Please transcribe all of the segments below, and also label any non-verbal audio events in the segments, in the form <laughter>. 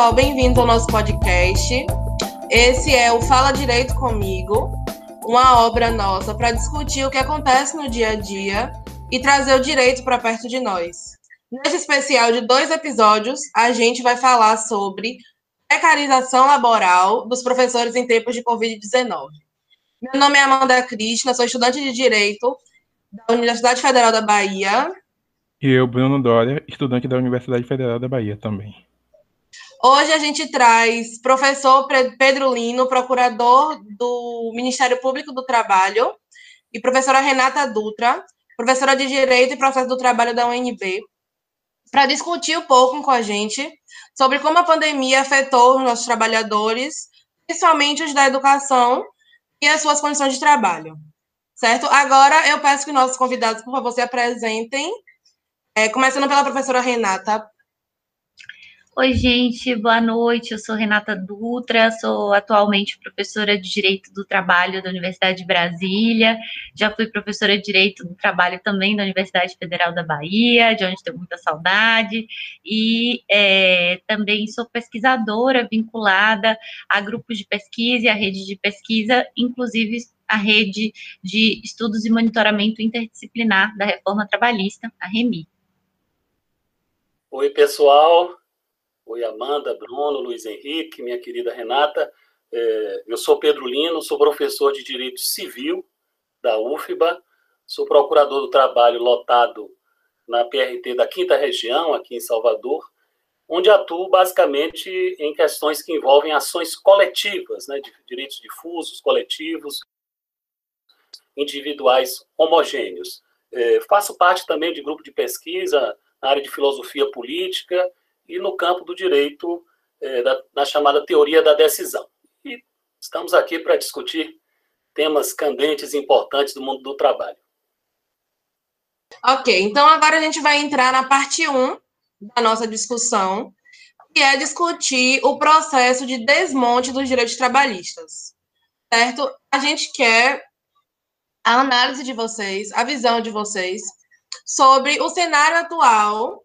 Pessoal, bem-vindos ao nosso podcast. Esse é o Fala Direito Comigo, uma obra nossa para discutir o que acontece no dia a dia e trazer o direito para perto de nós. Nesse especial de dois episódios, a gente vai falar sobre precarização laboral dos professores em tempos de Covid-19. Meu nome é Amanda Cristina, sou estudante de Direito da Universidade Federal da Bahia. E eu, Bruno Dória, estudante da Universidade Federal da Bahia também. Hoje a gente traz professor Pedro Lino, procurador do Ministério Público do Trabalho, e professora Renata Dutra, professora de Direito e Processo do Trabalho da UNB, para discutir um pouco com a gente sobre como a pandemia afetou os nossos trabalhadores, principalmente os da educação e as suas condições de trabalho. Certo? Agora eu peço que nossos convidados, por favor, se apresentem, é, começando pela professora Renata. Oi, gente, boa noite. Eu sou Renata Dutra, sou atualmente professora de Direito do Trabalho da Universidade de Brasília. Já fui professora de Direito do Trabalho também da Universidade Federal da Bahia, de onde tenho muita saudade. E é, também sou pesquisadora vinculada a grupos de pesquisa e a rede de pesquisa, inclusive a rede de estudos e monitoramento interdisciplinar da reforma trabalhista, a REMI. Oi, pessoal. Amanda, Bruno, Luiz Henrique, minha querida Renata. É, eu sou Pedro Lino, sou professor de Direito Civil da UFBA, sou procurador do trabalho lotado na PRT da Quinta Região, aqui em Salvador, onde atuo basicamente em questões que envolvem ações coletivas, né, de direitos difusos, coletivos, individuais homogêneos. É, faço parte também de grupo de pesquisa na área de filosofia política e no campo do direito, é, da, chamada teoria da decisão. E estamos aqui para discutir temas candentes e importantes do mundo do trabalho. Ok, então agora a gente vai entrar na parte 1 da nossa discussão, que é discutir o processo de desmonte dos direitos trabalhistas. Certo? A gente quer a análise de vocês, a visão de vocês sobre o cenário atual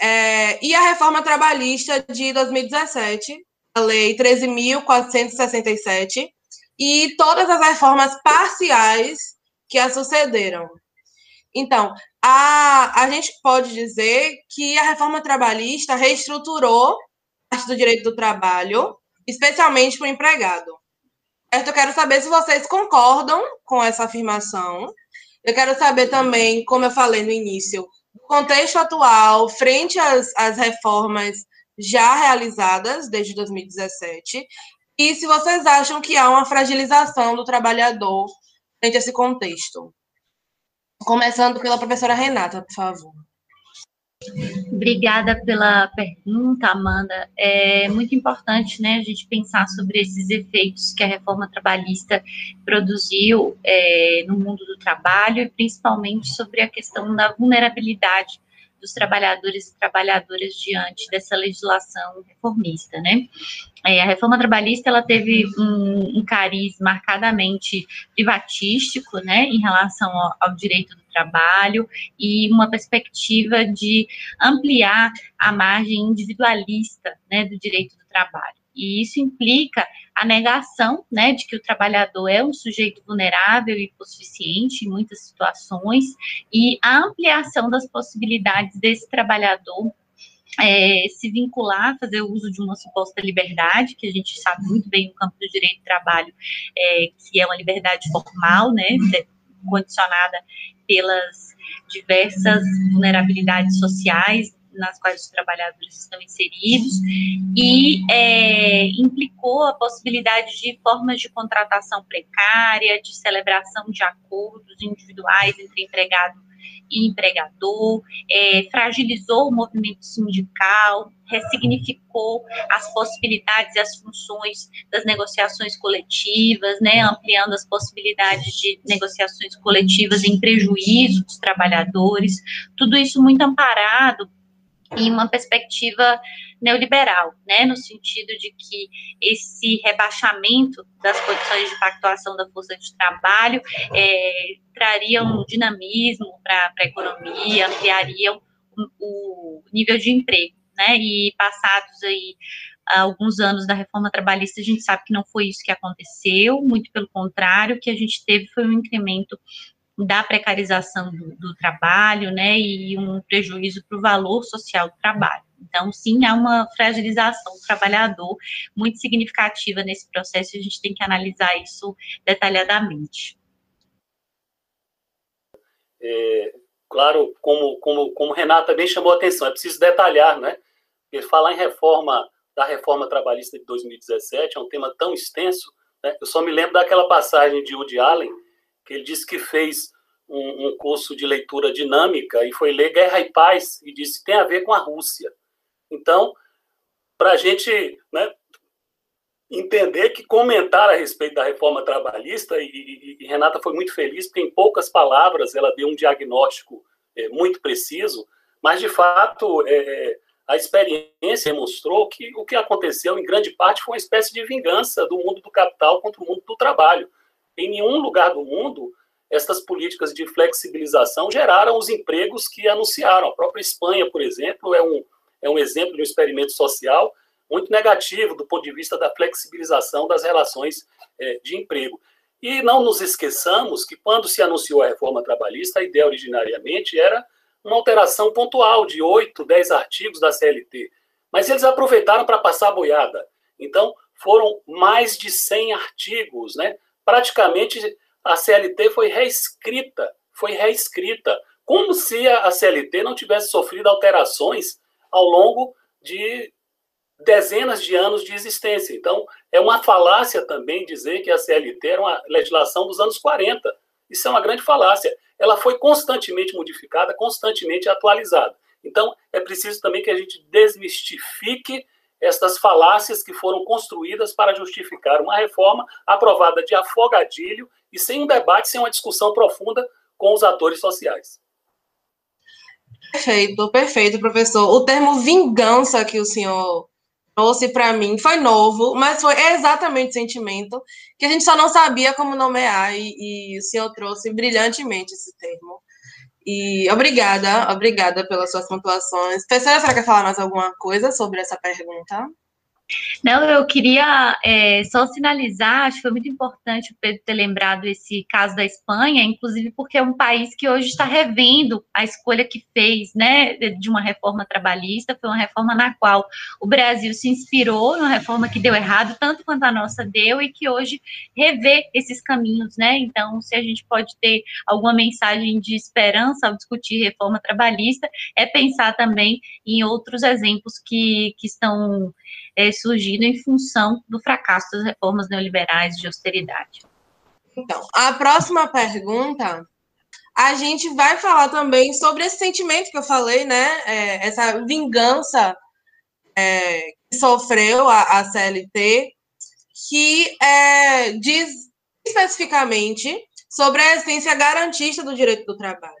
é, e a reforma trabalhista de 2017, a Lei 13.467, e todas as reformas parciais que a sucederam. Então, a, a gente pode dizer que a reforma trabalhista reestruturou parte do direito do trabalho, especialmente para o empregado. Eu quero saber se vocês concordam com essa afirmação. Eu quero saber também, como eu falei no início, contexto atual, frente às, às reformas já realizadas desde 2017, e se vocês acham que há uma fragilização do trabalhador frente a esse contexto. Começando pela professora Renata, por favor. Obrigada pela pergunta, Amanda. É muito importante né, a gente pensar sobre esses efeitos que a reforma trabalhista produziu é, no mundo do trabalho e principalmente sobre a questão da vulnerabilidade dos trabalhadores e trabalhadoras diante dessa legislação reformista, né? É, a reforma trabalhista ela teve um, um, cariz marcadamente privatístico, né, em relação ao, ao direito do trabalho e uma perspectiva de ampliar a margem individualista, né, do direito do trabalho. E isso implica a negação né, de que o trabalhador é um sujeito vulnerável e hipossuficiente em muitas situações, e a ampliação das possibilidades desse trabalhador é, se vincular, fazer uso de uma suposta liberdade, que a gente sabe muito bem no campo do direito do trabalho, é, que é uma liberdade formal, né, condicionada pelas diversas vulnerabilidades sociais nas quais os trabalhadores estão inseridos, e é, implicou a possibilidade de formas de contratação precária, de celebração de acordos individuais entre empregado e empregador, é, fragilizou o movimento sindical, ressignificou as possibilidades e as funções das negociações coletivas, né, ampliando as possibilidades de negociações coletivas em prejuízo dos trabalhadores, tudo isso muito amparado em uma perspectiva neoliberal, né, no sentido de que esse rebaixamento das condições de pactuação da força de trabalho é, traria um dinamismo para a economia, ampliaria o, o nível de emprego né? E passados aí alguns anos da reforma trabalhista, a gente sabe que não foi isso que aconteceu, muito pelo contrário, o que a gente teve foi um incremento da precarização do, do trabalho, né, e um prejuízo para o valor social do trabalho. Então, sim, há uma fragilização do trabalhador muito significativa nesse processo, e a gente tem que analisar isso detalhadamente. É, claro, como, como, como Renata bem chamou a atenção, é preciso detalhar, né? Porque falar em reforma, da reforma trabalhista de 2017 é um tema tão extenso, né? Eu só me lembro daquela passagem de Woody Allen, que ele disse que fez um, um curso de leitura dinâmica e foi ler Guerra e Paz e disse que tem a ver com a Rússia. Então, para a gente né, entender que comentar a respeito da reforma trabalhista, e, e, e, Renata foi muito feliz, porque em poucas palavras ela deu um diagnóstico é, muito preciso, mas de fato é, a experiência mostrou que o que aconteceu em grande parte foi uma espécie de vingança do mundo do capital contra o mundo do trabalho. Em nenhum lugar do mundo essas políticas de flexibilização geraram os empregos que anunciaram. A própria Espanha, por exemplo, é um, é um exemplo de um experimento social muito negativo do ponto de vista da flexibilização das relações é, de emprego. E não nos esqueçamos que, quando se anunciou a reforma trabalhista, a ideia originariamente era uma alteração pontual de 8, 10 artigos da CLT. Mas eles aproveitaram para passar a boiada. Então, foram mais de 100 artigos. Né? Praticamente, a CLT foi reescrita. Foi reescrita. Como se a CLT não tivesse sofrido alterações ao longo de dezenas de anos de existência. Então, é uma falácia também dizer que a CLT era uma legislação dos anos 40. Isso é uma grande falácia. Ela foi constantemente modificada, constantemente atualizada. Então, é preciso também que a gente desmistifique estas falácias que foram construídas para justificar uma reforma aprovada de afogadilho e sem um debate, sem uma discussão profunda com os atores sociais. Perfeito, perfeito, professor. O termo vingança que o senhor trouxe para mim foi novo, mas foi exatamente o sentimento que a gente só não sabia como nomear e, e o senhor trouxe brilhantemente esse termo. E obrigada, obrigada pelas suas pontuações. Professora, será que quer falar mais alguma coisa sobre essa pergunta? Não, eu queria é, só sinalizar, acho que foi muito importante o Pedro ter lembrado esse caso da Espanha, inclusive porque é um país que hoje está revendo a escolha que fez, né, de uma reforma trabalhista, foi uma reforma na qual o Brasil se inspirou, numa reforma que deu errado, tanto quanto a nossa deu, e que hoje revê esses caminhos, né, então se a gente pode ter alguma mensagem de esperança ao discutir reforma trabalhista, é pensar também em outros exemplos que, que estão é, surgido em função do fracasso das reformas neoliberais de austeridade. Então, a próxima pergunta, a gente vai falar também sobre esse sentimento que eu falei, né? É, essa vingança é, que sofreu a, a CLT, que é, diz especificamente sobre a essência garantista do direito do trabalho.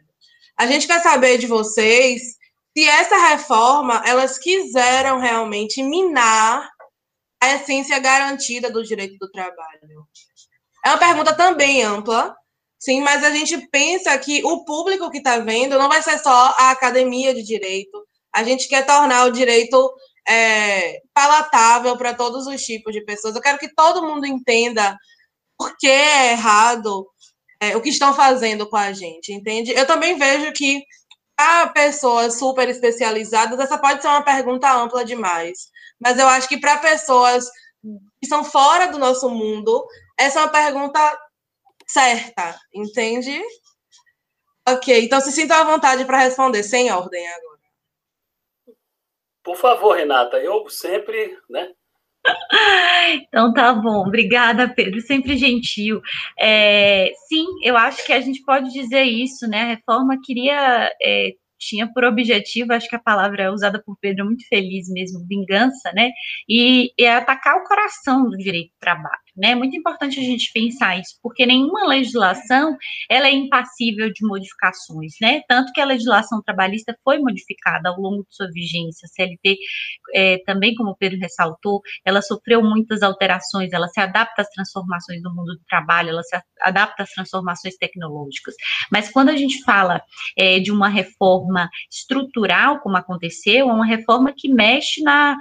A gente quer saber de vocês se essa reforma elas quiseram realmente minar a essência garantida do direito do trabalho. É uma pergunta também ampla, sim, mas a gente pensa que o público que está vendo não vai ser só a academia de direito. A gente quer tornar o direito é, palatável para todos os tipos de pessoas. Eu quero que todo mundo entenda por que é errado é, o que estão fazendo com a gente, entende? Eu também vejo que pessoas super especializadas, essa pode ser uma pergunta ampla demais. Mas eu acho que para pessoas que são fora do nosso mundo, essa é uma pergunta certa, entende? Ok, então se sinta à vontade para responder, sem ordem agora. Por favor, Renata, eu sempre, né? <laughs> Então tá bom, obrigada, Pedro, sempre gentil. É, sim, eu acho que a gente pode dizer isso, né? A reforma queria é, tinha por objetivo, acho que a palavra usada por Pedro é muito feliz mesmo, vingança, né? E, e é atacar o coração do direito do trabalho, né? É muito importante a gente pensar isso, porque nenhuma legislação ela é impassível de modificações, né? Tanto que a legislação trabalhista foi modificada ao longo de sua vigência. A CLT, é, também, como o Pedro ressaltou, ela sofreu muitas alterações, ela se adapta às transformações do mundo do trabalho, ela se adapta às transformações tecnológicas. Mas quando a gente fala é, de uma reforma estrutural, como aconteceu, é uma reforma que mexe na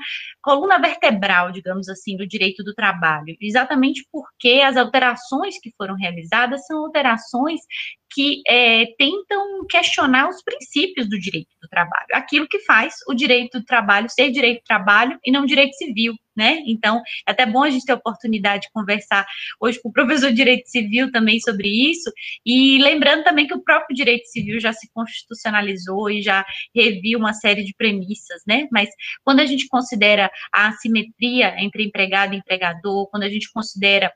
coluna vertebral, digamos assim, do direito do trabalho, exatamente porque as alterações que foram realizadas são alterações que é, tentam questionar os princípios do direito do trabalho, aquilo que faz o direito do trabalho ser direito do trabalho e não direito civil, né? Então, é até bom a gente ter a oportunidade de conversar hoje com o professor de Direito Civil também sobre isso, e lembrando também que o próprio direito civil já se constitucionalizou e já reviu uma série de premissas, né? Mas quando a gente considera a assimetria entre empregado e empregador, quando a gente considera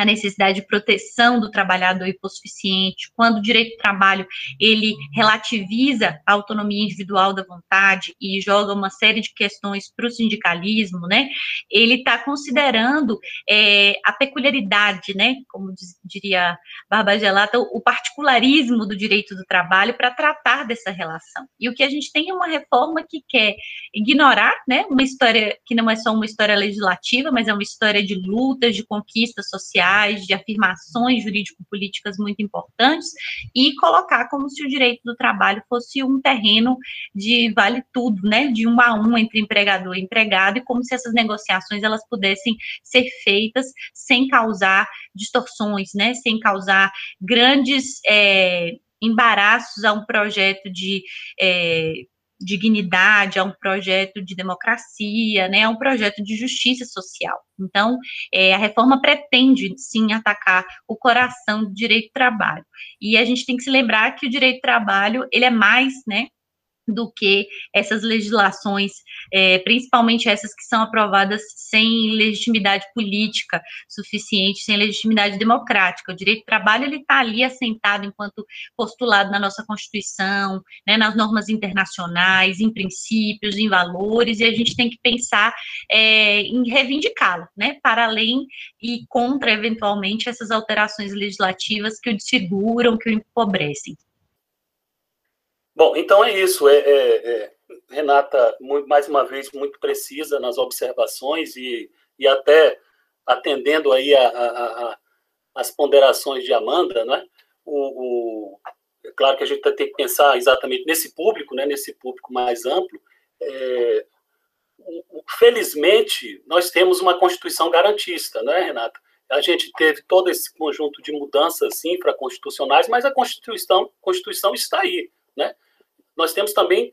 a necessidade de proteção do trabalhador hipossuficiente, quando o direito do trabalho ele relativiza a autonomia individual da vontade e joga uma série de questões para o sindicalismo, né? Ele está considerando é, a peculiaridade, né? Como diz, diria Barbagelata, o particularismo do direito do trabalho para tratar dessa relação. E o que a gente tem é uma reforma que quer ignorar, né? Uma história que não é só uma história legislativa, mas é uma história de lutas, de conquistas sociais sociais, de afirmações jurídico-políticas muito importantes, e colocar como se o direito do trabalho fosse um terreno de vale tudo, né, de um a um entre empregador e empregado, e como se essas negociações elas pudessem ser feitas sem causar distorções, né, sem causar grandes é, embaraços a um projeto de é, dignidade, a um projeto de democracia, né, a um projeto de justiça social. Então, é, a reforma pretende, sim, atacar o coração do direito do trabalho. E a gente tem que se lembrar que o direito do trabalho, ele é mais, né, do que essas legislações, é, principalmente essas que são aprovadas sem legitimidade política suficiente, sem legitimidade democrática. O direito do trabalho ele está ali assentado enquanto postulado na nossa Constituição, né, nas normas internacionais, em princípios, em valores, e a gente tem que pensar é, em reivindicá-lo, né, para além e contra eventualmente essas alterações legislativas que o desfiguram, que o empobrecem. Bom, então é isso. É, é, é, Renata, muito, mais uma vez, muito precisa nas observações e, e até atendendo aí a, a, a, as ponderações de Amanda, né? O, o, é claro que a gente tem que pensar exatamente nesse público, né? nesse público mais amplo. É, felizmente, nós temos uma Constituição garantista, né, Renata? A gente teve todo esse conjunto de mudanças infraconstitucionais, mas a Constituição, Constituição está aí né? Nós temos também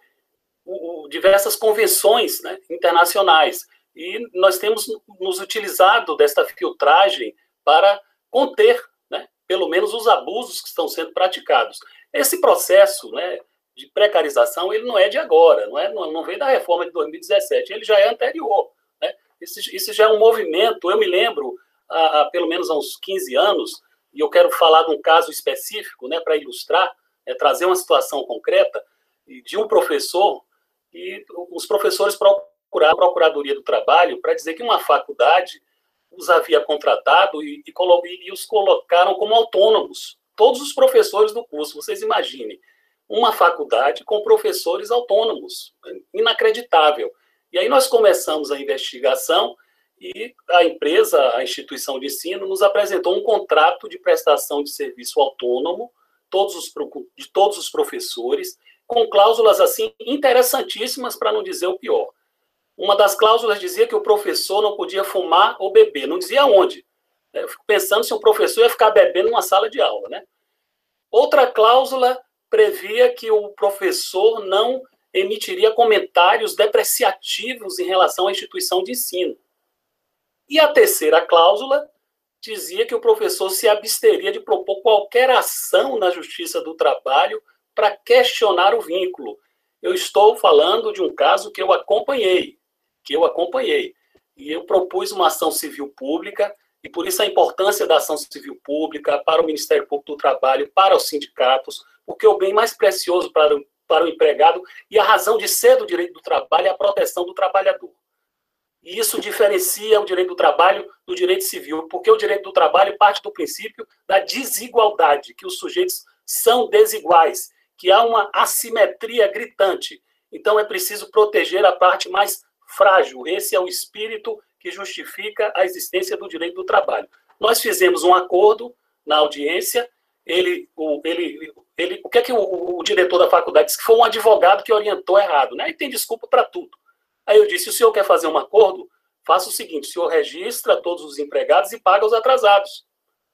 o, o, diversas convenções né, internacionais e nós temos nos utilizado desta filtragem para conter, né, pelo menos, os abusos que estão sendo praticados. Esse processo né, de precarização ele não é de agora, não, é, não, veio da reforma de 2017, ele já é anterior. Né? Isso já é um movimento, eu me lembro, há, há pelo menos há uns 15 anos, e eu quero falar de um caso específico né, para ilustrar, é trazer uma situação concreta de um professor e os professores procuraram a Procuradoria do Trabalho para dizer que uma faculdade os havia contratado e, e, e os colocaram como autônomos. Todos os professores do curso, vocês imaginem, uma faculdade com professores autônomos, inacreditável. E aí nós começamos a investigação e a empresa, a instituição de ensino, nos apresentou um contrato de prestação de serviço autônomo todos os, de todos os professores, com cláusulas assim interessantíssimas, para não dizer o pior. Uma das cláusulas dizia que o professor não podia fumar ou beber, não dizia onde. Eu fico pensando se um professor ia ficar bebendo numa sala de aula, né? Outra cláusula previa que o professor não emitiria comentários depreciativos em relação à instituição de ensino. E a terceira cláusula dizia que o professor se absteria de propor qualquer ação na Justiça do Trabalho para questionar o vínculo. Eu estou falando de um caso que eu acompanhei, que eu acompanhei. E eu propus uma ação civil pública, e por isso a importância da ação civil pública para o Ministério Público do Trabalho, para os sindicatos, porque o bem mais precioso para o, para o empregado e a razão de ser do direito do trabalho é a proteção do trabalhador. E isso diferencia o direito do trabalho do direito civil, porque o direito do trabalho parte do princípio da desigualdade, que os sujeitos são desiguais, que há uma assimetria gritante. Então é preciso proteger a parte mais frágil. Esse é o espírito que justifica a existência do direito do trabalho. Nós fizemos um acordo na audiência. Ele, o, ele, ele, o que é que o, o diretor da faculdade disse? Que foi um advogado que orientou errado, né? E tem desculpa para tudo. Aí eu disse: o senhor quer fazer um acordo? Faça o seguinte: o senhor registra todos os empregados e paga os atrasados.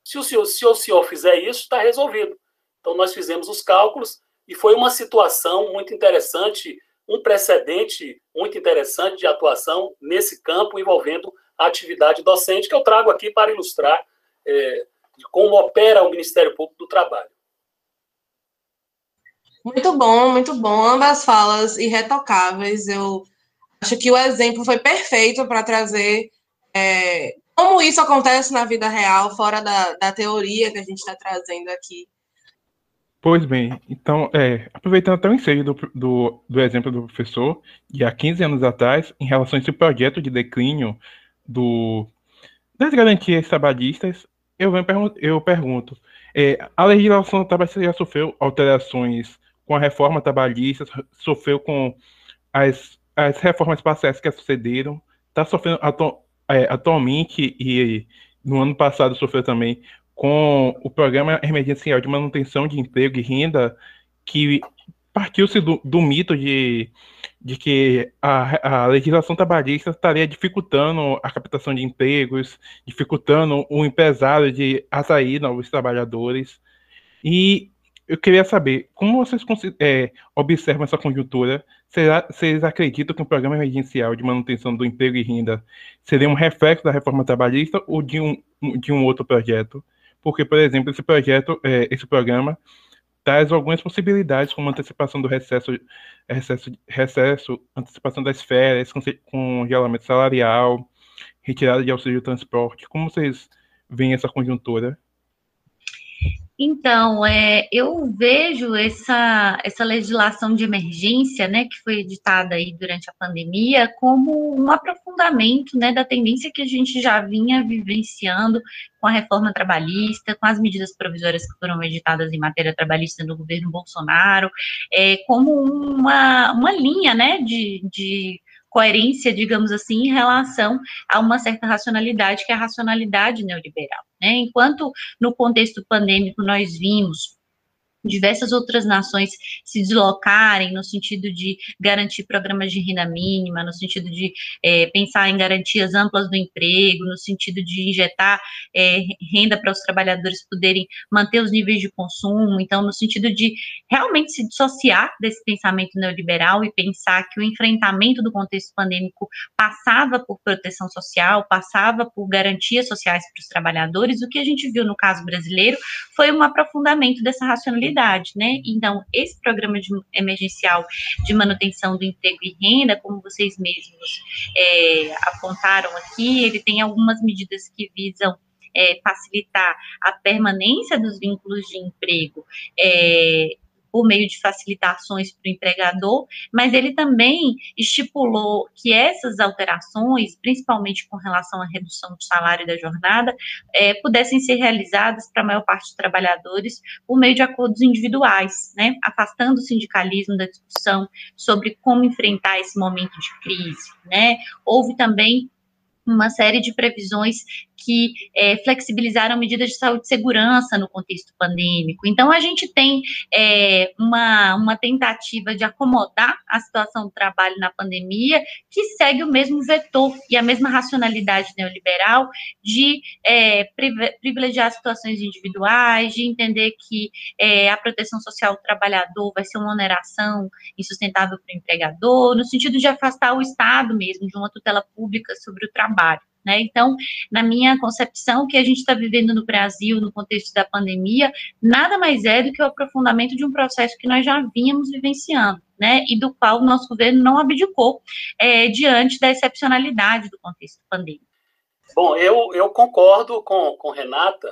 Se o senhor, se o senhor fizer isso, está resolvido. Então, nós fizemos os cálculos e foi uma situação muito interessante, um precedente muito interessante de atuação nesse campo envolvendo a atividade docente, que eu trago aqui para ilustrar é, como opera o Ministério Público do Trabalho. Muito bom, muito bom. Ambas falas irretocáveis. Eu acho que o exemplo foi perfeito para trazer é, como isso acontece na vida real, fora da, da teoria que a gente está trazendo aqui. Pois bem, então, é, aproveitando até o ensejo do, do, do, exemplo do professor, de há 15 anos atrás, em relação a esse projeto de declínio do, das garantias trabalhistas, eu, venho, eu pergunto, é, a legislação trabalhista já sofreu alterações com a reforma trabalhista, sofreu com as, as reformas parciais que sucederam, está sofrendo atu, é, atualmente e no ano passado sofreu também com o Programa Emergencial de Manutenção de Emprego e Renda, que partiu-se do, do, mito de, de que a, a, legislação trabalhista estaria dificultando a captação de empregos, dificultando o empresário de atrair novos trabalhadores. E eu queria saber como vocês é, observam essa conjuntura. Será, vocês acreditam que o programa emergencial de manutenção do emprego e renda seria um reflexo da reforma trabalhista ou de um, de um outro projeto? Porque, por exemplo, esse projeto, é, esse programa, traz algumas possibilidades, como antecipação do recesso, recesso, recesso antecipação das férias, congelamento salarial, retirada de auxílio de transporte. Como vocês veem essa conjuntura? Então, é, eu vejo essa, essa legislação de emergência, né, que foi editada aí durante a pandemia, como um aprofundamento, né, da tendência que a gente já vinha vivenciando com a reforma trabalhista, com as medidas provisórias que foram editadas em matéria trabalhista no governo Bolsonaro, é, como uma, uma linha, né, de, de coerência, digamos assim, em relação a uma certa racionalidade, que é a racionalidade neoliberal. Né? Enquanto no contexto pandêmico nós vimos diversas outras nações se deslocarem no sentido de garantir programas de renda mínima, no sentido de é, pensar em garantias amplas do emprego, no sentido de injetar é, renda para os trabalhadores poderem manter os níveis de consumo, então, no sentido de realmente se dissociar desse pensamento neoliberal e pensar que o enfrentamento do contexto pandêmico passava por proteção social, passava por garantias sociais para os trabalhadores, o que a gente viu no caso brasileiro foi um aprofundamento dessa racionalidade né? Então, esse programa de, emergencial de manutenção do emprego e renda, como vocês mesmos é, apontaram aqui, ele tem algumas medidas que visam é, facilitar a permanência dos vínculos de emprego é, por meio de facilitações para o empregador, mas ele também estipulou que essas alterações, principalmente com relação à redução do salário da jornada, é, pudessem ser realizadas para a maior parte dos trabalhadores por meio de acordos individuais, né, afastando o sindicalismo da discussão sobre como enfrentar esse momento de crise, né. Houve também uma série de previsões que é, flexibilizaram medidas de saúde e segurança no contexto pandêmico. Então, a gente tem é, uma, uma tentativa de acomodar a situação do trabalho na pandemia, que segue o mesmo vetor e a mesma racionalidade neoliberal de é, privilegiar situações individuais, de entender que é, a proteção social do trabalhador vai ser uma oneração insustentável para o empregador, no sentido de afastar o Estado mesmo de uma tutela pública sobre o trabalho. Né? Então, na minha concepção, o que a gente está vivendo no Brasil, no contexto da pandemia, nada mais é do que o aprofundamento de um processo que nós já vínhamos vivenciando, né? E do qual o nosso governo não abdicou é, diante da excepcionalidade do contexto pandêmico. Bom, eu, eu concordo com, com Renata,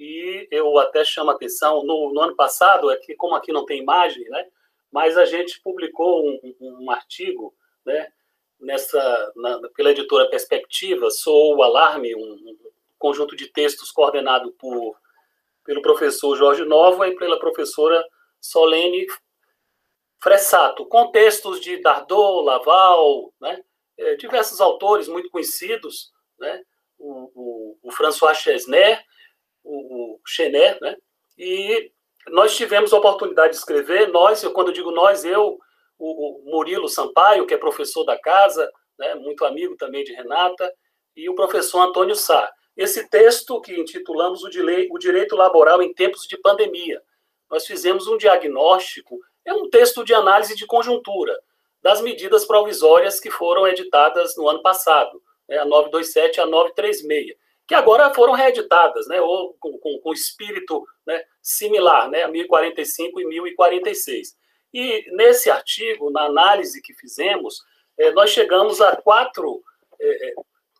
e eu até chamo a atenção, no, no ano passado, que como aqui não tem imagem, né? Mas a gente publicou um, um, um artigo, né? Nessa, na, pela editora Perspectiva, Sou o Alarme, um, um conjunto de textos coordenado por, pelo professor Jorge Nova e pela professora Solene Fressato, com textos de Dardot, Laval, né, é, diversos autores muito conhecidos, né, o, o, o François Chesner, o, o Chenet, né, e nós tivemos a oportunidade de escrever, nós, eu, quando digo nós, eu, o, o Murilo Sampaio, que é professor da casa, né, muito amigo também de Renata, e o professor Antônio Sá. Esse texto que intitulamos o Direito Laboral em Tempos de Pandemia. Nós fizemos um diagnóstico, é um texto de análise de conjuntura das medidas provisórias que foram editadas no ano passado, né, a 927 e a 936, que agora foram reeditadas, né, ou com, com, com espírito né, similar, né, a 1045 e 1046. E nesse artigo, na análise que fizemos, eh, nós chegamos a quatro eh,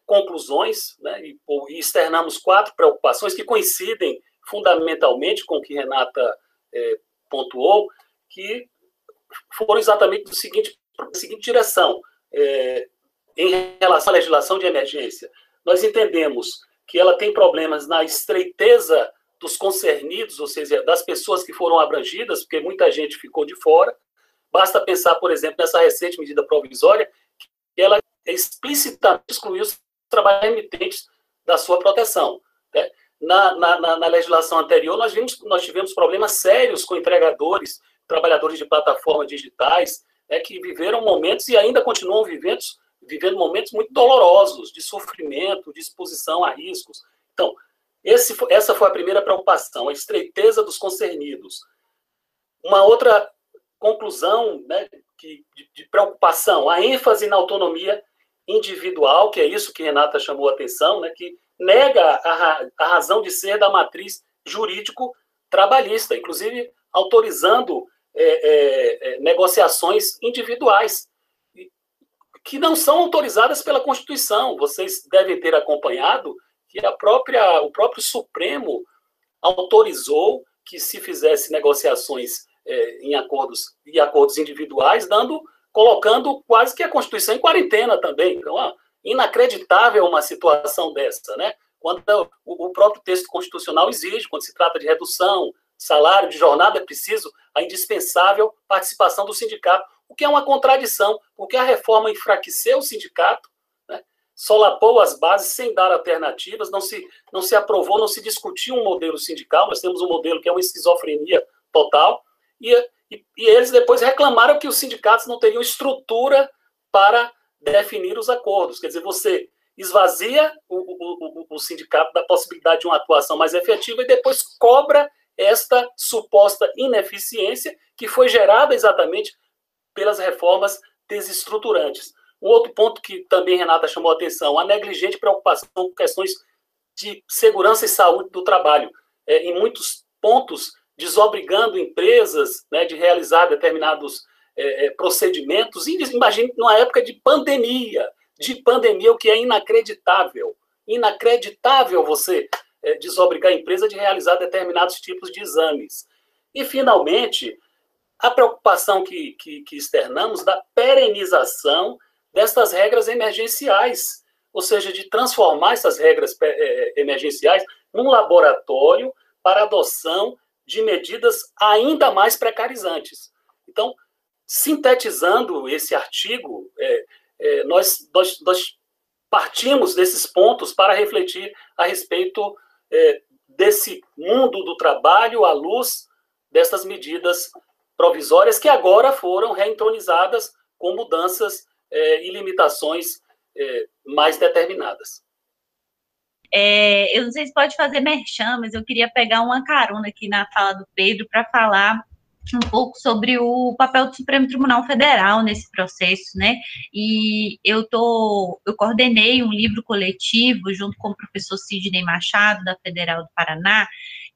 conclusões né, e, externamos quatro preocupações que coincidem fundamentalmente com o que Renata eh, pontuou, que foram exatamente do seguinte, da seguinte direção. em relação à legislação de emergência, nós entendemos que ela tem problemas na estreiteza dos concernidos, ou seja, das pessoas que foram abrangidas, porque muita gente ficou de fora. Basta pensar, por exemplo, nessa recente medida provisória, que ela explicitamente excluiu os trabalhadores remitentes da sua proteção. Né? Na, na, na, legislação anterior, nós, vimos, nós tivemos problemas sérios com entregadores, trabalhadores de plataformas digitais, né, que viveram momentos e ainda continuam vivendo, vivendo momentos muito dolorosos, de sofrimento, de exposição a riscos. Então, esse, essa foi a primeira preocupação, a estreiteza dos concernidos. Uma outra conclusão né, de, de preocupação, a ênfase na autonomia individual, que é isso que Renata chamou a atenção, né, que nega a, a razão de ser da matriz jurídico-trabalhista, inclusive autorizando é, é, é, negociações individuais, que não são autorizadas pela Constituição. Vocês devem ter acompanhado que a própria, o próprio Supremo autorizou que se fizesse negociações é, em acordos e acordos individuais, dando, colocando quase que a Constituição em quarentena também. Então, ó, inacreditável uma situação dessa, né? Quando o, o próprio texto constitucional exige, quando se trata de redução, salário, de jornada, é preciso a indispensável participação do sindicato, o que é uma contradição, porque a reforma enfraqueceu o sindicato, solapou as bases sem dar alternativas, não se, não se aprovou, não se discutiu um modelo sindical, nós temos um modelo que é uma esquizofrenia total, e, e, e eles depois reclamaram que os sindicatos não teriam estrutura para definir os acordos. Quer dizer, você esvazia o, o, o, o sindicato da possibilidade de uma atuação mais efetiva e depois cobra esta suposta ineficiência que foi gerada exatamente pelas reformas desestruturantes. Um outro ponto que também Renata chamou a atenção, a negligente preocupação com questões de segurança e saúde do trabalho. É, em muitos pontos, desobrigando empresas né, de realizar determinados é, é procedimentos. Imagine numa época de pandemia, de pandemia, o que é inacreditável. Inacreditável você é, desobrigar a empresa de realizar determinados tipos de exames. E, finalmente, a preocupação que, que, que externamos da perenização destas regras emergenciais, ou seja, de transformar essas regras é, é, emergenciais num laboratório para adoção de medidas ainda mais precarizantes. Então, sintetizando esse artigo, é, é, nós, nós, nós, partimos desses pontos para refletir a respeito é, desse mundo do trabalho à luz dessas medidas provisórias que agora foram reentronizadas com mudanças é, e limitações é, mais determinadas. É, eu não sei se pode fazer merchan, mas eu queria pegar uma carona aqui na fala do Pedro para falar um pouco sobre o papel do Supremo Tribunal Federal nesse processo, né? E eu tô, eu coordenei um livro coletivo junto com o professor Sidney Machado da Federal do Paraná,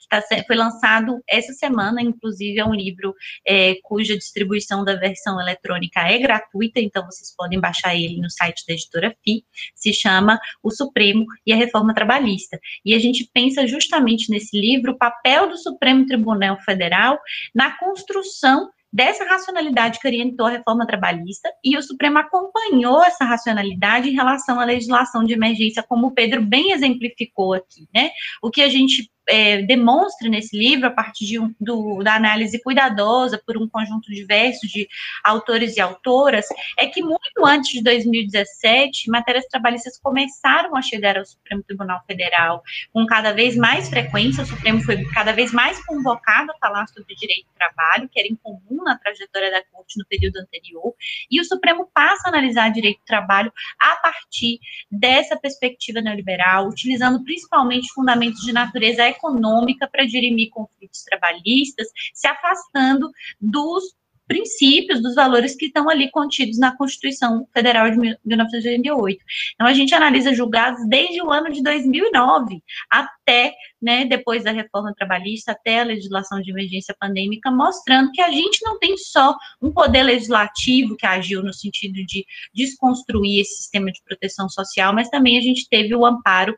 tá, foi lançado essa semana, inclusive é um livro é, cuja distribuição da versão eletrônica é gratuita, então vocês podem baixar ele no site da editora FI, se chama O Supremo e a Reforma Trabalhista. E a gente pensa justamente nesse livro o papel do Supremo Tribunal Federal na construção dessa racionalidade que orientou a reforma trabalhista, e o Supremo acompanhou essa racionalidade em relação à legislação de emergência, como o Pedro bem exemplificou aqui, né? O que a gente é, demonstra nesse livro, a partir de um, do, da análise cuidadosa por um conjunto diverso de autores e autoras, é que muito antes de 2017, matérias trabalhistas começaram a chegar ao Supremo Tribunal Federal com cada vez mais frequência, o Supremo foi cada vez mais convocado a falar sobre direito do trabalho, que era incomum na trajetória da Corte no período anterior, e o Supremo passa a analisar direito do trabalho a partir dessa perspectiva neoliberal, utilizando principalmente fundamentos de natureza econômica para dirimir conflitos trabalhistas, se afastando dos princípios, dos valores que estão ali contidos na Constituição Federal de 1988. Então, a gente analisa julgados desde o ano de 2009 até, né, depois da reforma trabalhista, até a legislação de emergência pandêmica, mostrando que a gente não tem só um poder legislativo que agiu no sentido de desconstruir esse sistema de proteção social, mas também a gente teve o amparo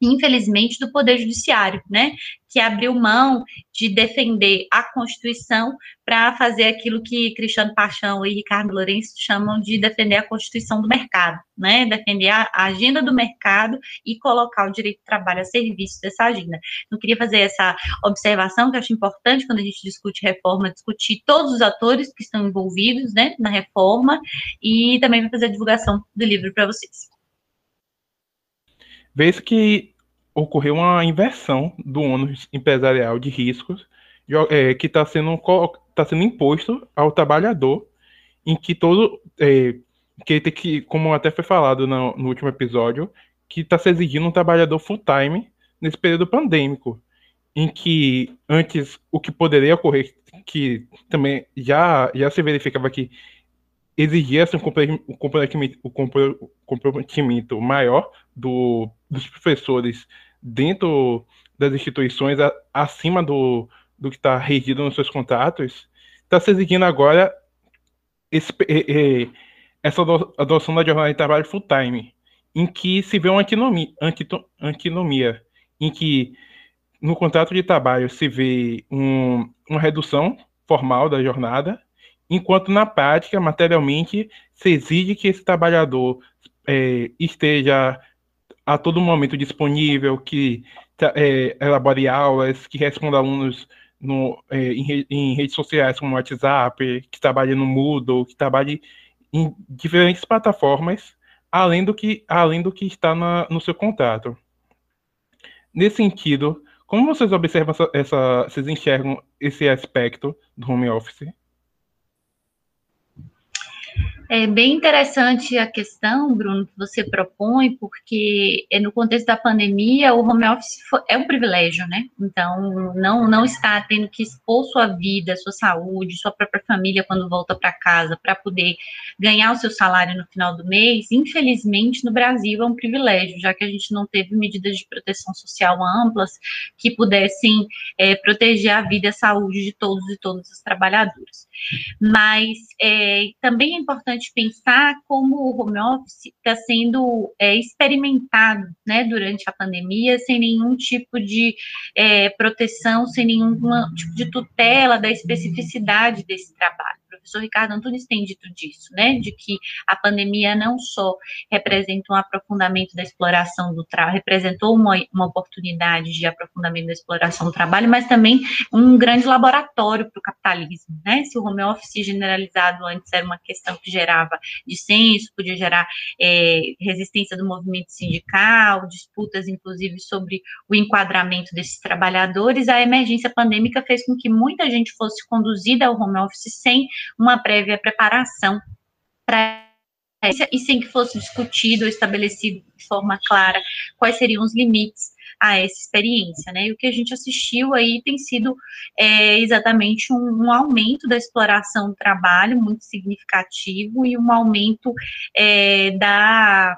infelizmente, do Poder Judiciário, né, que abriu mão de defender a Constituição para fazer aquilo que Cristiano Paixão e Ricardo Lourenço chamam de defender a Constituição do mercado, né, defender a agenda do mercado e colocar o direito do trabalho a serviço dessa agenda. Não queria fazer essa observação que eu acho importante quando a gente discute reforma, discutir todos os atores que estão envolvidos, né, na reforma e também vai fazer a divulgação do livro para vocês vez que ocorreu uma inversão do ônus empresarial de riscos é, que está sendo, tá sendo imposto ao trabalhador, em que todo. É, que tem que, como até foi falado no, no último episódio, que está se exigindo um trabalhador full-time nesse período pandêmico, em que antes o que poderia ocorrer, que também já, já se verificava que exigia comprometimento, um comprometimento maior do, dos professores dentro das instituições, a, acima do, do que está regido nos seus contratos, está se exigindo agora esse, essa adoção da jornada de trabalho full-time, em que se vê uma antinomia, antinomia, em que no contrato de trabalho se vê um, uma redução formal da jornada, enquanto na prática, materialmente, se exige que esse trabalhador é, esteja a todo momento disponível, que é, elabore aulas, que responda alunos no, é, em, em, redes sociais como WhatsApp, que trabalhe no Moodle, que trabalhe em diferentes plataformas, além do que, além do que está na, no seu contrato. Nesse sentido, como vocês observam essa, essa, vocês enxergam esse aspecto do home office? É bem interessante a questão, Bruno, que você propõe, porque no contexto da pandemia o home office é um privilégio, né? Então, não, não está tendo que expor sua vida, sua saúde, sua própria família quando volta para casa para poder ganhar o seu salário no final do mês, infelizmente no Brasil é um privilégio, já que a gente não teve medidas de proteção social amplas que pudessem é, proteger a vida e a saúde de todos e todas os trabalhadores. Mas é, também é importante pensar como o home office está sendo é, experimentado né, durante a pandemia, sem nenhum tipo de é, proteção, sem nenhum tipo de tutela da especificidade desse trabalho professor Ricardo Antunes tem dito disso, né, de que a pandemia não só representa um aprofundamento da exploração do trabalho, representou uma, uma oportunidade de aprofundamento da exploração do trabalho, mas também um grande laboratório para o capitalismo, né, se o home office generalizado antes era uma questão que gerava dissenso, podia gerar é, resistência do movimento sindical, disputas, inclusive, sobre o enquadramento desses trabalhadores, a emergência pandêmica fez com que muita gente fosse conduzida ao home office sem uma prévia preparação para e sem que fosse discutido ou estabelecido de forma clara quais seriam os limites a essa experiência, né? E o que a gente assistiu aí tem sido é, exatamente um, um, aumento da exploração do trabalho muito significativo e um aumento é, da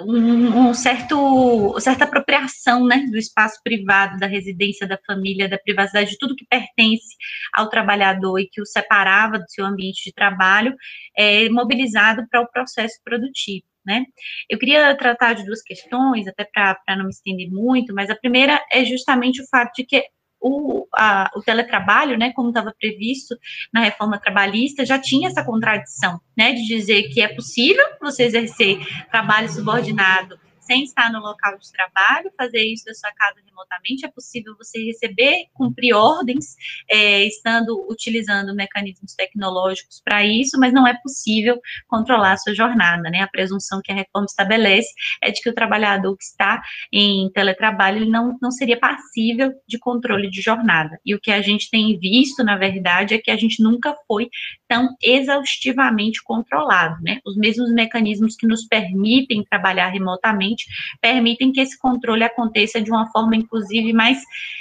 um, um, certo certa apropriação né, do espaço privado, da residência da família, da privacidade, de tudo que pertence ao trabalhador e que o separava do seu ambiente de trabalho, é, mobilizado para o processo produtivo. Né? Eu queria tratar de duas questões, até para não me estender muito, mas a primeira é justamente o fato de que o, a, o teletrabalho, né, como estava previsto na reforma trabalhista, já tinha essa contradição, né, de dizer que é possível você exercer trabalho subordinado sem estar no local de trabalho, fazer isso da sua casa remotamente. É possível você receber, cumprir ordens, é, estando utilizando mecanismos tecnológicos para isso, mas não é possível controlar a sua jornada, né? A presunção que a reforma estabelece é de que o trabalhador que está em teletrabalho ele não, não seria passível de controle de jornada. E o que a gente tem visto, na verdade, é que a gente nunca foi tão exaustivamente controlado, né? Os mesmos mecanismos que nos permitem trabalhar remotamente permitem que esse controle aconteça de uma forma, inclusive, mais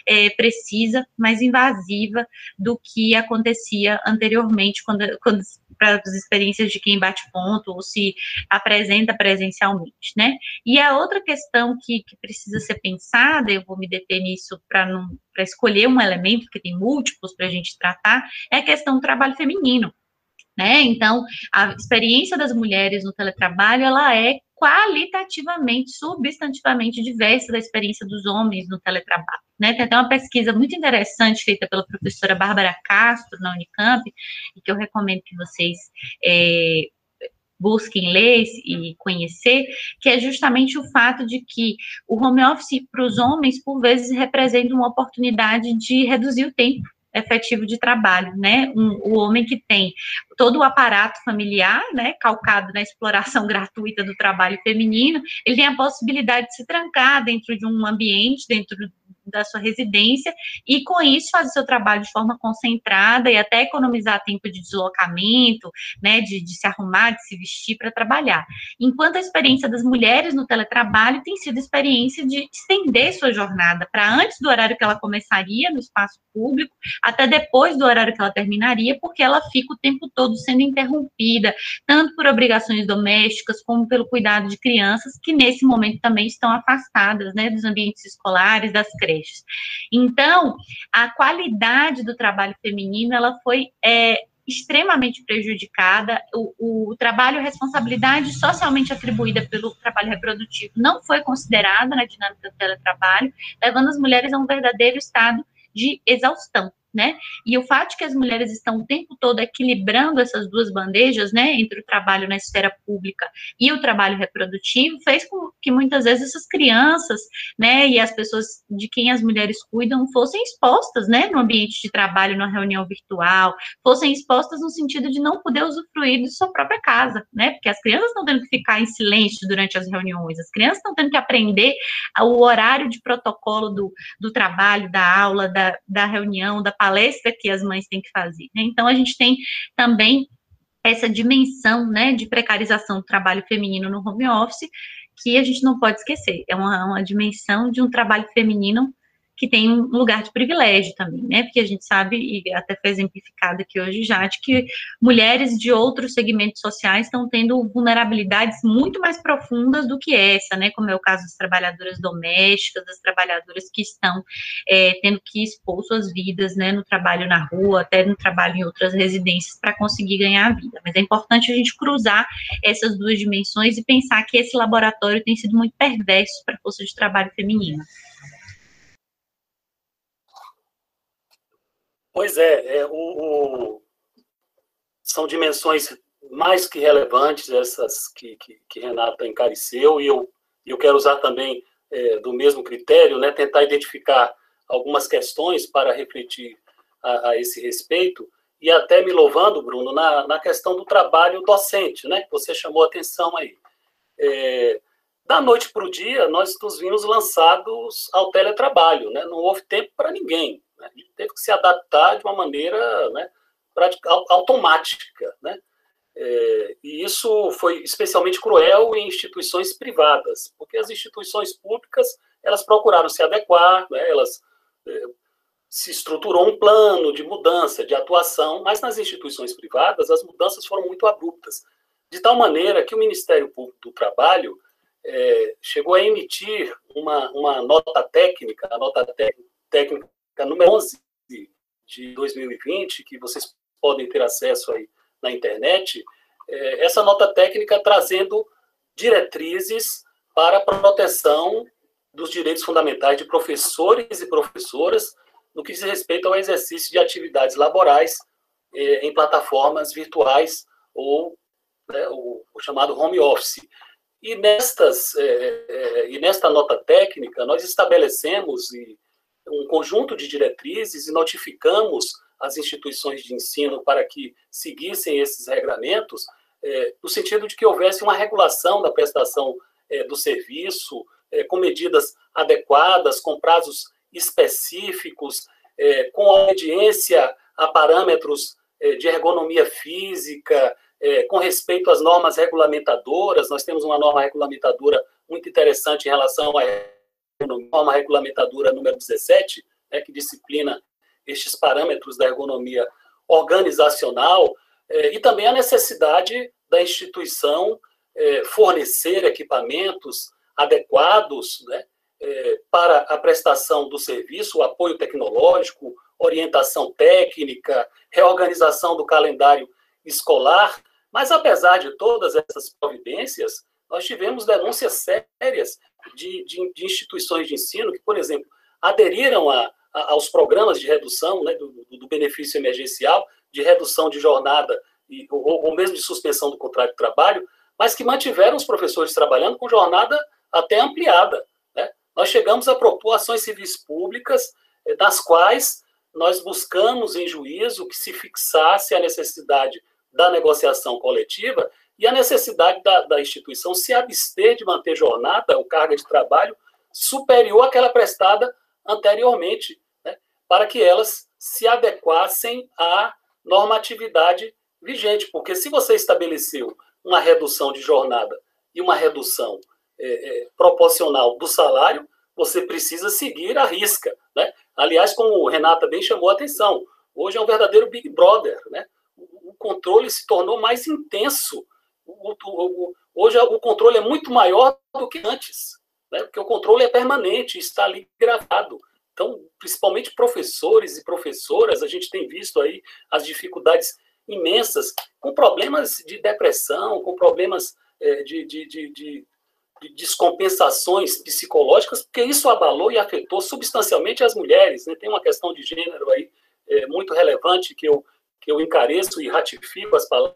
é, precisa, mais invasiva do que acontecia anteriormente, quando, quando para as experiências de quem bate ponto ou se apresenta presencialmente, né? E a outra questão que, que precisa ser pensada, eu vou me deter nisso para não para escolher um elemento que tem múltiplos para a gente tratar, é a questão do trabalho feminino. Né? Então, a experiência das mulheres no teletrabalho, ela é qualitativamente, substantivamente diversa da experiência dos homens no teletrabalho. Né? Tem até uma pesquisa muito interessante feita pela professora Bárbara Castro, na Unicamp, e que eu recomendo que vocês é, busquem ler e conhecer, que é justamente o fato de que o home office para os homens, por vezes, representa uma oportunidade de reduzir o tempo efetivo de trabalho, né? Um, o homem que tem todo o aparato familiar, né, calcado na exploração <laughs> gratuita do trabalho feminino, ele tem a possibilidade de se trancar dentro de um ambiente, dentro da sua residência e com isso fazer seu trabalho de forma concentrada e até economizar tempo de deslocamento, né, de, de se arrumar, de se vestir para trabalhar. Enquanto a experiência das mulheres no teletrabalho tem sido a experiência de estender sua jornada para antes do horário que ela começaria no espaço público, até depois do horário que ela terminaria, porque ela fica o tempo todo sendo interrompida, tanto por obrigações domésticas como pelo cuidado de crianças que nesse momento também estão afastadas, né, dos ambientes escolares, das Então, a qualidade do trabalho feminino, ela foi é, extremamente prejudicada. O, o, trabalho, responsabilidade socialmente atribuída pelo trabalho reprodutivo não foi considerada na dinâmica do teletrabalho, levando as mulheres a um verdadeiro estado de exaustão né? E o fato de que as mulheres estão o tempo todo equilibrando essas duas bandejas, né, entre o trabalho na esfera pública e o trabalho reprodutivo, fez com que muitas vezes essas crianças, né, e as pessoas de quem as mulheres cuidam fossem expostas, né, no ambiente de trabalho, na reunião virtual, fossem expostas no sentido de não poder usufruir de sua própria casa, né? Porque as crianças estão tendo que ficar em silêncio durante as reuniões, as crianças estão tendo que aprender o horário de protocolo do, do trabalho, da aula, da, da reunião, da palestra que as mães têm que fazer. Né? Então, a gente tem também essa dimensão né, de precarização do trabalho feminino no home office, que a gente não pode esquecer. É uma, uma dimensão de um trabalho feminino que tem um lugar de privilégio também, né? Porque a gente sabe, e até foi exemplificado aqui hoje já, de que mulheres de outros segmentos sociais estão tendo vulnerabilidades muito mais profundas do que essa, né? Como é o caso das trabalhadoras domésticas, das trabalhadoras que estão é, tendo que expor suas vidas, né? No trabalho na rua, até no trabalho em outras residências para conseguir ganhar a vida. Mas é importante a gente cruzar essas duas dimensões e pensar que esse laboratório tem sido muito perverso para a força de trabalho feminina. Pois é, é o, o, são dimensões mais que relevantes, essas que, que, que Renata encareceu, e eu, eu quero usar também é, do mesmo critério, né, tentar identificar algumas questões para refletir a, a, esse respeito, e até me louvando, Bruno, na, na questão do trabalho docente, né, que você chamou atenção aí. É, da noite para o dia, nós nos vimos lançados ao teletrabalho, né, não houve tempo para ninguém. Né? Gente teve que se adaptar de uma maneira né, automática. Né? É, e isso foi especialmente cruel em instituições privadas, porque as instituições públicas elas procuraram se adequar, né, elas é, se estruturou um plano de mudança, de atuação, mas nas instituições privadas as mudanças foram muito abruptas, de tal maneira que o Ministério Público do Trabalho é, chegou a emitir uma, uma nota técnica, a nota técnica número 11 de 2020, que vocês podem ter acesso aí na internet, é, essa nota técnica trazendo diretrizes para a proteção dos direitos fundamentais de professores e professoras no que diz respeito ao exercício de atividades laborais eh, em plataformas virtuais ou né, o, o, chamado home office. E, nestas, eh, eh, e nesta nota técnica, nós estabelecemos um conjunto de diretrizes e notificamos as instituições de ensino para que seguissem esses regramentos, eh, no sentido de que houvesse uma regulação da prestação eh, do serviço, eh, com medidas adequadas, com prazos específicos, é, com obediência a parâmetros é, de ergonomia física, é, com respeito às normas regulamentadoras. Nós temos uma norma regulamentadora muito interessante em relação à norma regulamentadora número 17, né, que disciplina estes parâmetros da ergonomia organizacional, é, e também a necessidade da instituição é, fornecer equipamentos adequados né, é, para a prestação do serviço, apoio tecnológico, orientação técnica, reorganização do calendário escolar. Mas, apesar de todas essas providências, nós tivemos denúncias sérias de, de, de instituições de ensino que, por exemplo, aderiram a, a, aos programas de redução né, do, do, benefício emergencial, de redução de jornada e, ou, ou mesmo de suspensão do contrato de trabalho, mas que mantiveram os professores trabalhando com jornada até ampliada. Nós chegamos a propor ações civis públicas, eh, das quais nós buscamos em juízo que se fixasse a necessidade da negociação coletiva e a necessidade da, da instituição se abster de manter jornada ou carga de trabalho superior àquela prestada anteriormente, né, para que elas se adequassem à normatividade vigente. Porque se você estabeleceu uma redução de jornada e uma redução é, é, proporcional do salário, você precisa seguir a risca. Né? Aliás, como Renata bem chamou a atenção, hoje é um verdadeiro Big Brother. Né? O, controle se tornou mais intenso. O, o, hoje o controle é muito maior do que antes, né? porque o controle é permanente, está ali gravado. Então, principalmente professores e professoras, a gente tem visto aí as dificuldades imensas, com problemas de depressão, com problemas é, de, de, de, de de descompensações psicológicas, porque isso abalou e afetou substancialmente as mulheres. Né? Tem uma questão de gênero aí é, muito relevante que eu, que eu encareço e ratifico as palavras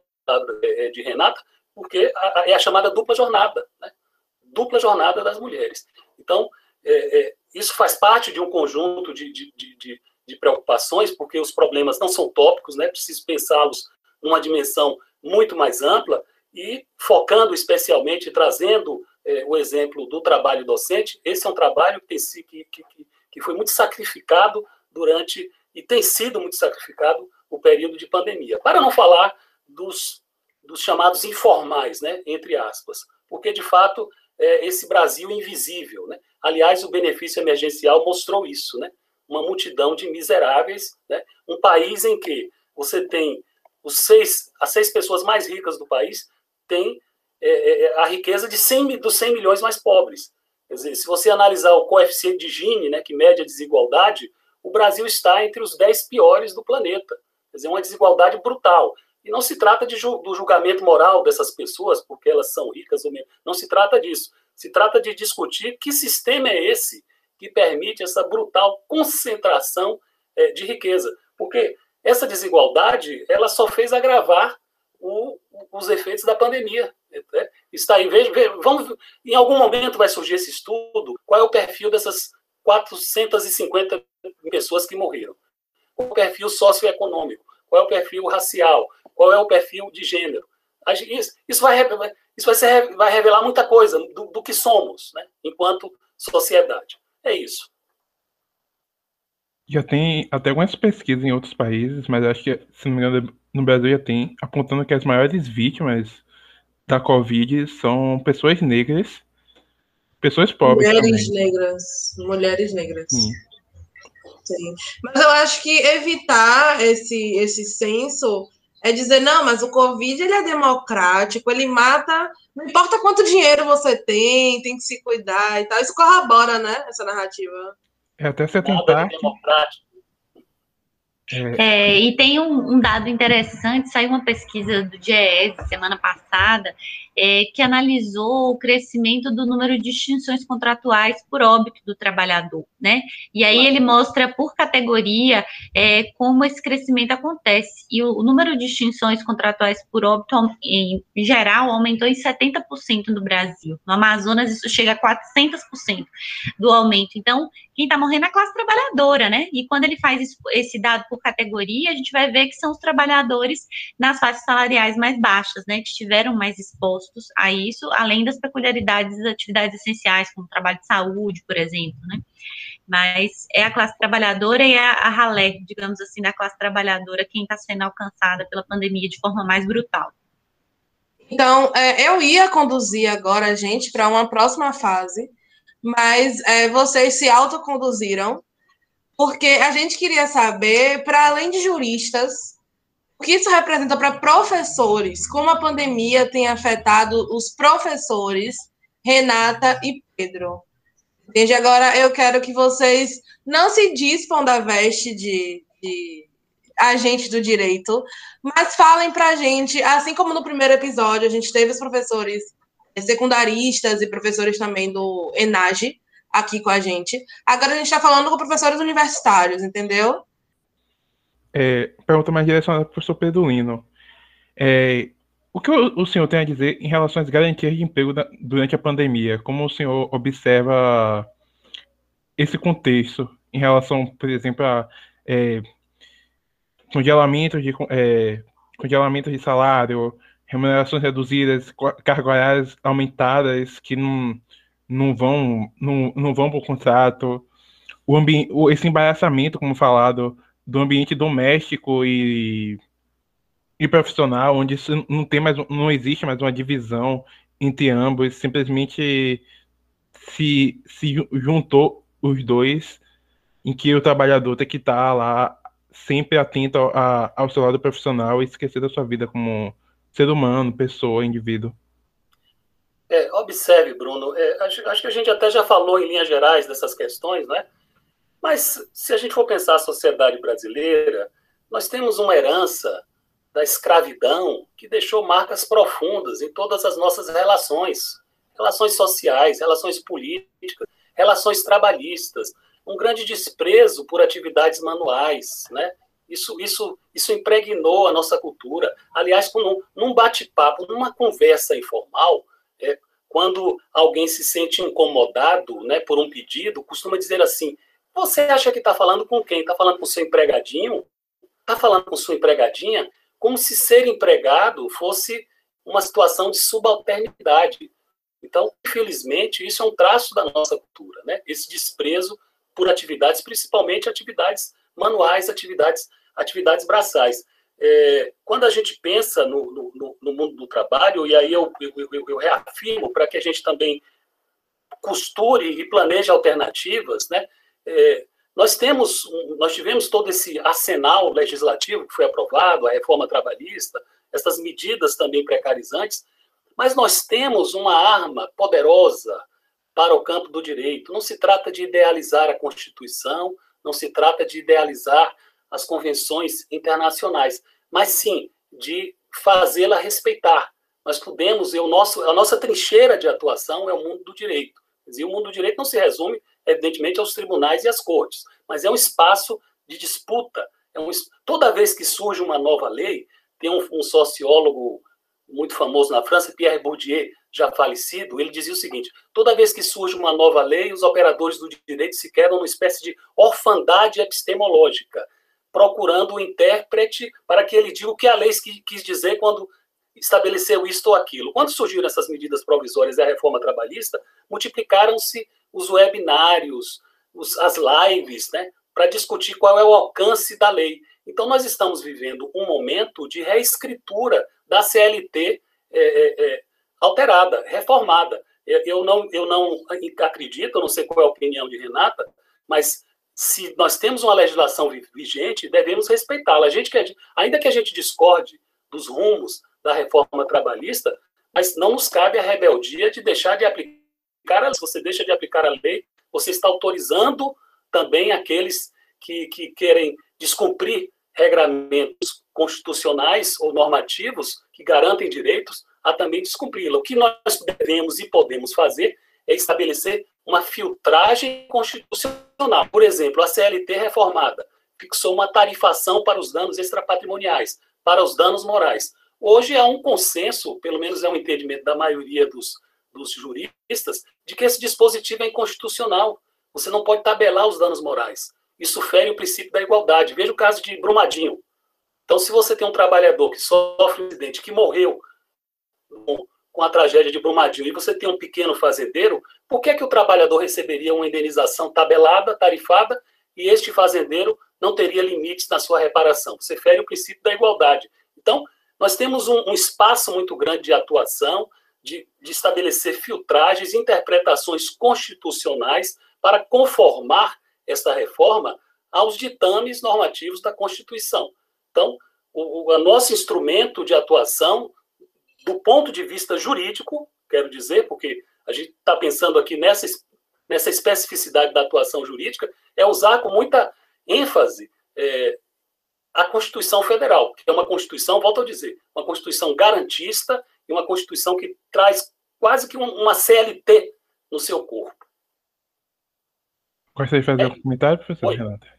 é, de Renata, porque é a chamada dupla jornada, né? dupla jornada das mulheres. Então, é, é, isso faz parte de um conjunto de, de, de, de, preocupações, porque os problemas não são tópicos, né? preciso pensá-los numa dimensão muito mais ampla e focando especialmente, trazendo é, o exemplo do trabalho docente, esse é um trabalho que, que, que, que foi muito sacrificado durante, e tem sido muito sacrificado, o período de pandemia. Para não falar dos, dos chamados informais, né, entre aspas, porque, de fato, é esse Brasil invisível. Né? Aliás, o benefício emergencial mostrou isso, né? uma multidão de miseráveis, né? um país em que você tem os seis, as seis pessoas mais ricas do país têm é, é, é, a riqueza de 100, dos 100 milhões mais pobres. Quer dizer, se você analisar o coeficiente de Gini, né, que mede a desigualdade, o Brasil está entre os 10 piores do planeta. Quer dizer, uma desigualdade brutal. E não se trata de, do julgamento moral dessas pessoas, porque elas são ricas ou menos. Não se trata disso. Se trata de discutir que sistema é esse que permite essa brutal concentração é, de riqueza. Porque essa desigualdade ela só fez agravar o, os efeitos da pandemia. Né? Está aí, veja, vamos, em algum momento vai surgir esse estudo, qual é o perfil dessas 450 pessoas que morreram. É o perfil socioeconômico? Qual é o perfil racial? Qual é o perfil de gênero? Isso vai, isso vai, ser, vai revelar muita coisa do, do que somos, né, enquanto sociedade. É isso. Já tem até algumas pesquisas em outros países, mas acho que, se não me engano, no Brasil já tem, apontando que as maiores vítimas da Covid são pessoas negras, pessoas pobres. Mulheres também. negras. Mulheres negras. Sim. Sim. Mas eu acho que evitar esse, esse senso é dizer, não, mas o Covid ele é democrático, ele mata, não importa quanto dinheiro você tem, tem que se cuidar e tal. Isso corrobora, né, essa narrativa. É até se atentar. É. É, e tem um, um, dado interessante, saiu uma pesquisa do GES semana passada, é, que analisou o crescimento do número de extinções contratuais por óbito do trabalhador, né? E aí ele mostra por categoria é, como esse crescimento acontece. E o, o, número de extinções contratuais por óbito, em, geral, aumentou em 70% no Brasil. No Amazonas, isso chega a 400% do aumento. Então, quem está morrendo é a classe trabalhadora, né? E quando ele faz esse dado por categoria, a gente vai ver que são os trabalhadores nas faixas salariais mais baixas, né? Que estiveram mais expostos a isso, além das peculiaridades das atividades essenciais, como trabalho de saúde, por exemplo, né? Mas é a classe trabalhadora e a, a ralé, digamos assim, da classe trabalhadora, quem está sendo alcançada pela pandemia de forma mais brutal. Então, é, eu ia conduzir agora a gente para uma próxima fase, mas é, vocês se autoconduziram, porque a gente queria saber, para além de juristas, o que isso representa para professores, como a pandemia tem afetado os professores, Renata e Pedro. Entende? Agora eu quero que vocês não se dispam da veste de, de agente do direito, mas falem para a gente, assim como no primeiro episódio a gente teve os professores secundaristas e professores também do ENAGE aqui com a gente. Agora a gente está falando com professores universitários, entendeu? É, pergunta mais direcionada para o professor Pedro Lino. É, o que o, senhor tem a dizer em relação às garantias de emprego da, durante a pandemia? Como o senhor observa esse contexto em relação, por exemplo, a é, congelamento, de, é, de salário, remunerações reduzidas, cargas horárias aumentadas que não, não vão não, não vão para o contrato, o ambiente, esse embaraçamento, como falado, do ambiente doméstico e, e profissional, onde isso não tem mais não existe mais uma divisão entre ambos, simplesmente se, se juntou os dois, em que o trabalhador tem que estar lá sempre atento ao, ao seu lado profissional e esquecer da sua vida como ser humano, pessoa, indivíduo. É, observe, Bruno, é, acho, acho, que a gente até já falou em linhas gerais dessas questões, né? Mas se a gente for pensar a sociedade brasileira, nós temos uma herança da escravidão que deixou marcas profundas em todas as nossas relações, relações sociais, relações políticas, relações trabalhistas, um grande desprezo por atividades manuais, né? Isso, isso, isso impregnou a nossa cultura. Aliás, num, num bate-papo, numa conversa informal, é, quando alguém se sente incomodado né, por um pedido, costuma dizer assim: Você acha que está falando com quem? Está falando com seu empregadinho? Está falando com sua empregadinha? Como se ser empregado fosse uma situação de subalternidade. Então, infelizmente, isso é um traço da nossa cultura, né? esse desprezo por atividades, principalmente atividades manuais, atividades, atividades braçais. É, quando a gente pensa no, no, no, mundo do trabalho, e aí eu, eu, eu, eu reafirmo para que a gente também costure e planeje alternativas, né? É, nós temos, nós tivemos todo esse arsenal legislativo que foi aprovado, a reforma trabalhista, essas medidas também precarizantes, mas nós temos uma arma poderosa para o campo do direito. Não se trata de idealizar a Constituição, não se trata de idealizar as convenções internacionais, mas sim de fazê-la respeitar. Nós podemos, o nosso, a nossa trincheira de atuação é o mundo do direito. E o mundo do direito não se resume, evidentemente, aos tribunais e às cortes, mas é um espaço de disputa. É um, toda vez que surge uma nova lei, tem um, um sociólogo muito famoso na França, Pierre Bourdieu, já falecido, ele dizia o seguinte: toda vez que surge uma nova lei, os operadores do direito se quedam numa espécie de orfandade epistemológica, procurando o intérprete para que ele diga o que a lei quis dizer quando estabeleceu isto ou aquilo. Quando surgiram essas medidas provisórias e a reforma trabalhista, multiplicaram-se os webinários, os, as lives, né, para discutir qual é o alcance da lei. Então, nós estamos vivendo um momento de reescritura da CLT é, é, é, alterada, reformada. Eu não, eu não acredito, não sei qual é a opinião de Renata, mas se nós temos uma legislação vigente, devemos respeitá-la. A gente quer, ainda que a gente discorde dos rumos da reforma trabalhista, mas não nos cabe a rebeldia de deixar de aplicar. Se você deixa de aplicar a lei, você está autorizando também aqueles que, que querem descumprir regramentos constitucionais ou normativos que garantem direitos, a também descumpri-la. O que nós devemos e podemos fazer é estabelecer uma filtragem constitucional. Por exemplo, a CLT reformada fixou uma tarifação para os danos extrapatrimoniais, para os danos morais. Hoje há um consenso, pelo menos é um entendimento da maioria dos, dos juristas, de que esse dispositivo é inconstitucional. Você não pode tabelar os danos morais. Isso fere o princípio da igualdade. Veja o caso de Brumadinho. Então, se você tem um trabalhador que sofre um acidente, que morreu com a tragédia de Brumadinho, e você tem um pequeno fazendeiro, por que, que o trabalhador receberia uma indenização tabelada, tarifada, e este fazendeiro não teria limites na sua reparação? Você fere o princípio da igualdade. Então, nós temos um, um espaço muito grande de atuação, de, de estabelecer filtragens, interpretações constitucionais para conformar essa reforma aos ditames normativos da Constituição. Então, o, o nosso instrumento de atuação, do ponto de vista jurídico, quero dizer, porque a gente está pensando aqui nessa, nessa especificidade da atuação jurídica, é usar com muita ênfase é, a Constituição Federal, que é uma Constituição, volto a dizer, uma Constituição garantista e uma Constituição que traz quase que uma CLT no seu corpo. Gostaria de fazer é. um comentário, professor Renata?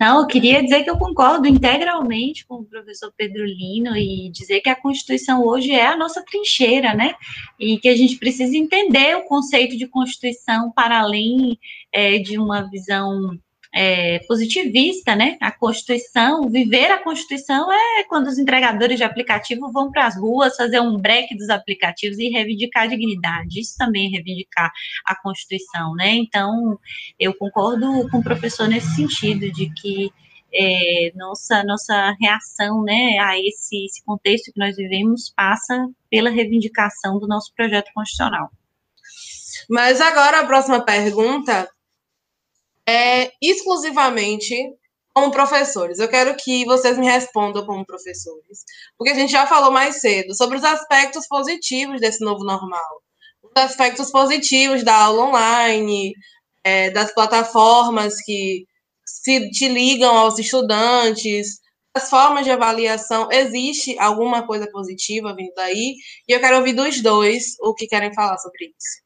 Não, eu queria dizer que eu concordo integralmente com o professor Pedro Lino e dizer que a Constituição hoje é a nossa trincheira, né? E que a gente precisa entender o conceito de Constituição para além é, de uma visão é, positivista, né? A Constituição, viver a Constituição é quando os entregadores de aplicativo vão para as ruas fazer um break dos aplicativos e reivindicar a dignidade. Isso também é reivindicar a Constituição, né? Então, eu concordo com o professor nesse sentido, de que é, nossa, nossa reação né, a esse, esse contexto que nós vivemos passa pela reivindicação do nosso projeto constitucional. Mas agora a próxima pergunta é, exclusivamente como professores. Eu quero que vocês me respondam como professores, porque a gente já falou mais cedo sobre os aspectos positivos desse novo normal, os aspectos positivos da aula online, é, das plataformas que se te ligam aos estudantes, as formas de avaliação, existe alguma coisa positiva vindo daí? E eu quero ouvir dos dois o que querem falar sobre isso.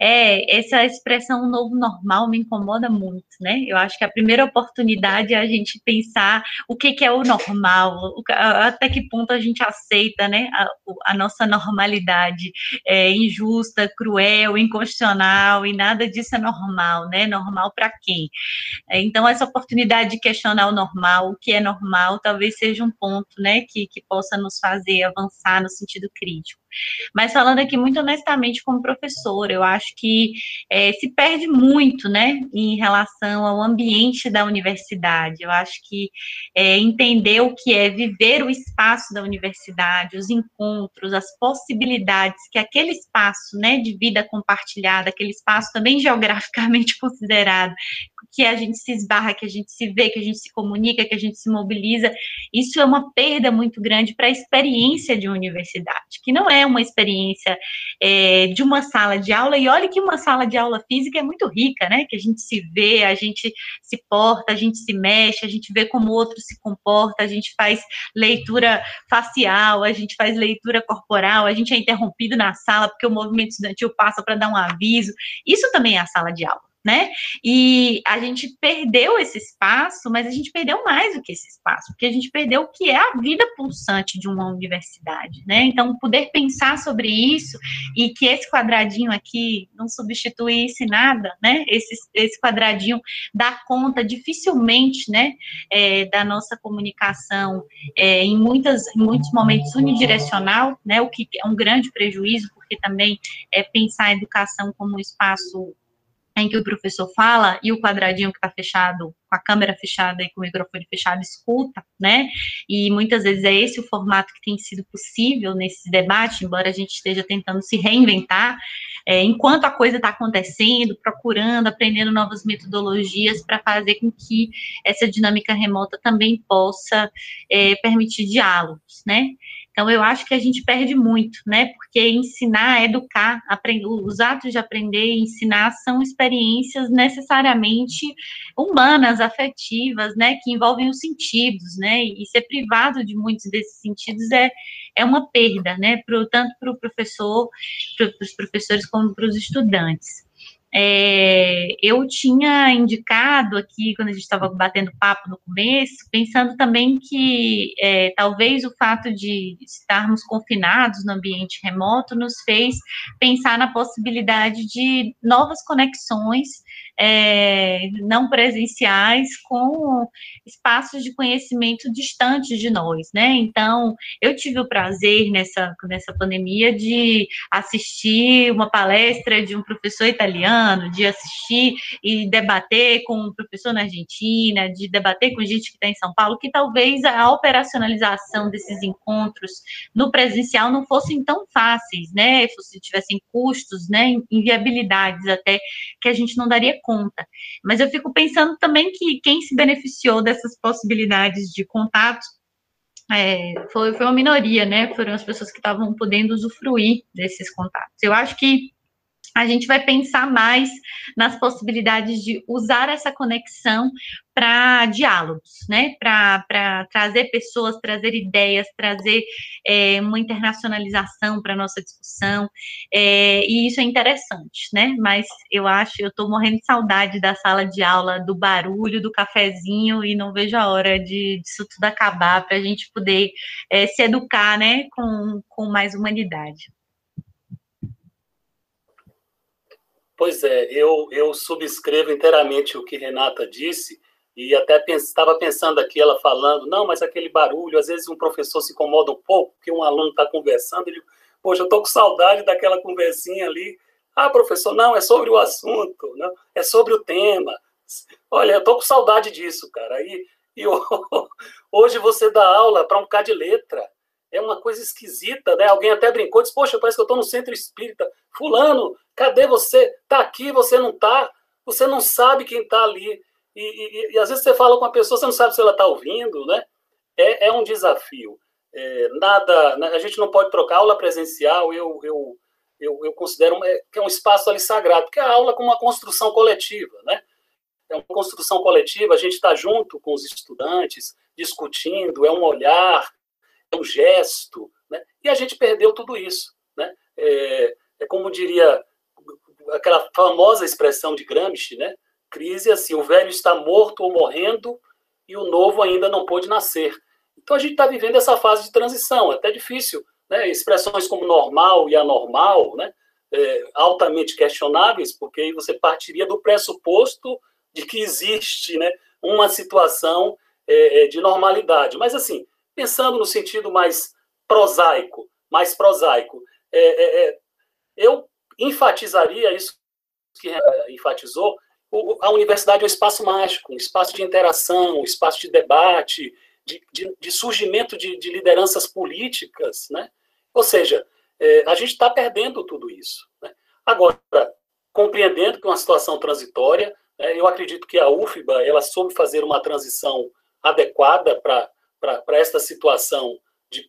É, essa expressão novo normal me incomoda muito, né? Eu acho que a primeira oportunidade é a gente pensar o que, que é o normal, até que ponto a gente aceita, né, a, a nossa normalidade é injusta, cruel, inconstitucional e nada disso é normal, né? Normal para quem? É, então essa oportunidade de questionar o normal, o que é normal, talvez seja um ponto, né, que, que possa nos fazer avançar no sentido crítico. Mas falando aqui muito honestamente como professor, eu acho que é, se perde muito, né, em relação ao ambiente da universidade. Eu acho que é, entender o que é viver o espaço da universidade, os encontros, as possibilidades que aquele espaço, né, de vida compartilhada, aquele espaço também <laughs> geograficamente considerado, que a gente se esbarra, que a gente se vê, que a gente se comunica, que a gente se mobiliza, isso é uma perda muito grande para a experiência de universidade, que não é uma experiência é, de uma sala de aula, e olha que uma sala de aula física é muito rica, né? Que a gente se vê, a gente se porta, a gente se mexe, a gente vê como o outro se comporta, a gente faz leitura facial, a gente faz leitura corporal, a gente é interrompido na sala porque o movimento estudantil passa para dar um aviso. Isso também é a sala de aula né? E a gente perdeu esse espaço, mas a gente perdeu mais do que esse espaço, porque a gente perdeu o que é a vida pulsante de uma universidade, né? Então, poder pensar sobre isso e que esse quadradinho aqui não substituísse nada, né? Esse, esse quadradinho dá conta dificilmente, né, é, da nossa comunicação é, em, muitas, em muitos momentos unidirecional, né? O que é um grande prejuízo, porque também é pensar a educação como um espaço em que o professor fala e o quadradinho que está fechado, com a câmera fechada e com o microfone fechado, escuta, né? E muitas vezes é esse o formato que tem sido possível nesse debate, embora a gente esteja tentando se reinventar, é, enquanto a coisa está acontecendo, procurando, aprendendo novas metodologias para fazer com que essa dinâmica remota também possa é, permitir diálogos, né? Então, eu acho que a gente perde muito, né? Porque ensinar, educar, aprender, os atos de aprender e ensinar são experiências necessariamente humanas, afetivas, né? Que envolvem os sentidos, né? E ser privado de muitos desses sentidos é, é uma perda, né? Pro, tanto para o professor, para os professores, como para os estudantes. É, eu tinha indicado aqui, quando a gente estava batendo papo no começo, pensando também que é, talvez o fato de estarmos confinados no ambiente remoto nos fez pensar na possibilidade de novas conexões é, não presenciais com espaços de conhecimento distantes de nós, né? Então, eu tive o prazer nessa, nessa pandemia de assistir uma palestra de um professor italiano, de assistir e debater com um professor na Argentina, de debater com gente que está em São Paulo, que talvez a operacionalização desses encontros no presencial não fossem tão fáceis, né? Se tivessem custos, né? Inviabilidades até que a gente não daria conta. Mas eu fico pensando também que quem se beneficiou dessas possibilidades de contato é, foi, foi uma minoria, né? Foram as pessoas que estavam podendo usufruir desses contatos. Eu acho que a gente vai pensar mais nas possibilidades de usar essa conexão para diálogos, né? Para trazer pessoas, trazer ideias, trazer é, uma internacionalização para a nossa discussão. É, e isso é interessante, né? Mas eu acho, eu estou morrendo de saudade da sala de aula, do barulho, do cafezinho, e não vejo a hora de disso tudo acabar para a gente poder é, se educar, né? Com, com mais humanidade. Pois é, eu, eu subscrevo inteiramente o que Renata disse, e até estava pensando aqui, ela falando, não, mas aquele barulho, às vezes um professor se incomoda um pouco, porque um aluno está conversando, ele, poxa, eu estou com saudade daquela conversinha ali. Ah, professor, não, é sobre o assunto, não, é sobre o tema. Olha, eu estou com saudade disso, cara. E, e <laughs> hoje você dá aula para um bocado de letra, é uma coisa esquisita, né? Alguém até brincou, disse, poxa, parece que eu estou no centro espírita. Fulano, cadê você? Tá aqui, você não tá? Você não sabe quem está ali. E, e, e, às vezes você fala com uma pessoa, você não sabe se ela está ouvindo, né? É, é um desafio. É, nada, né? a gente não pode trocar aula presencial, eu, eu, eu, eu considero é, que é um espaço ali sagrado, porque a aula é como uma construção coletiva, né? É uma construção coletiva, a gente está junto com os estudantes, discutindo, é um olhar, é um gesto, né? e a gente perdeu tudo isso. Né? É, é como diria aquela famosa expressão de Gramsci, né? crise assim, o velho está morto ou morrendo e o novo ainda não pôde nascer. Então a gente está vivendo essa fase de transição, é até difícil, né? expressões como normal e anormal, né? É, altamente questionáveis, porque você partiria do pressuposto de que existe né, uma situação é, é de normalidade. Mas assim, pensando no sentido mais prosaico, mais prosaico, é, é, é eu enfatizaria isso que enfatizou, a universidade é um espaço mágico, um espaço de interação, um espaço de debate, de, de, de surgimento de, de, lideranças políticas, né? Ou seja, é, a gente está perdendo tudo isso. Né? Agora, compreendendo que é uma situação transitória, é, eu acredito que a UFBA ela soube fazer uma transição adequada para para esta situação de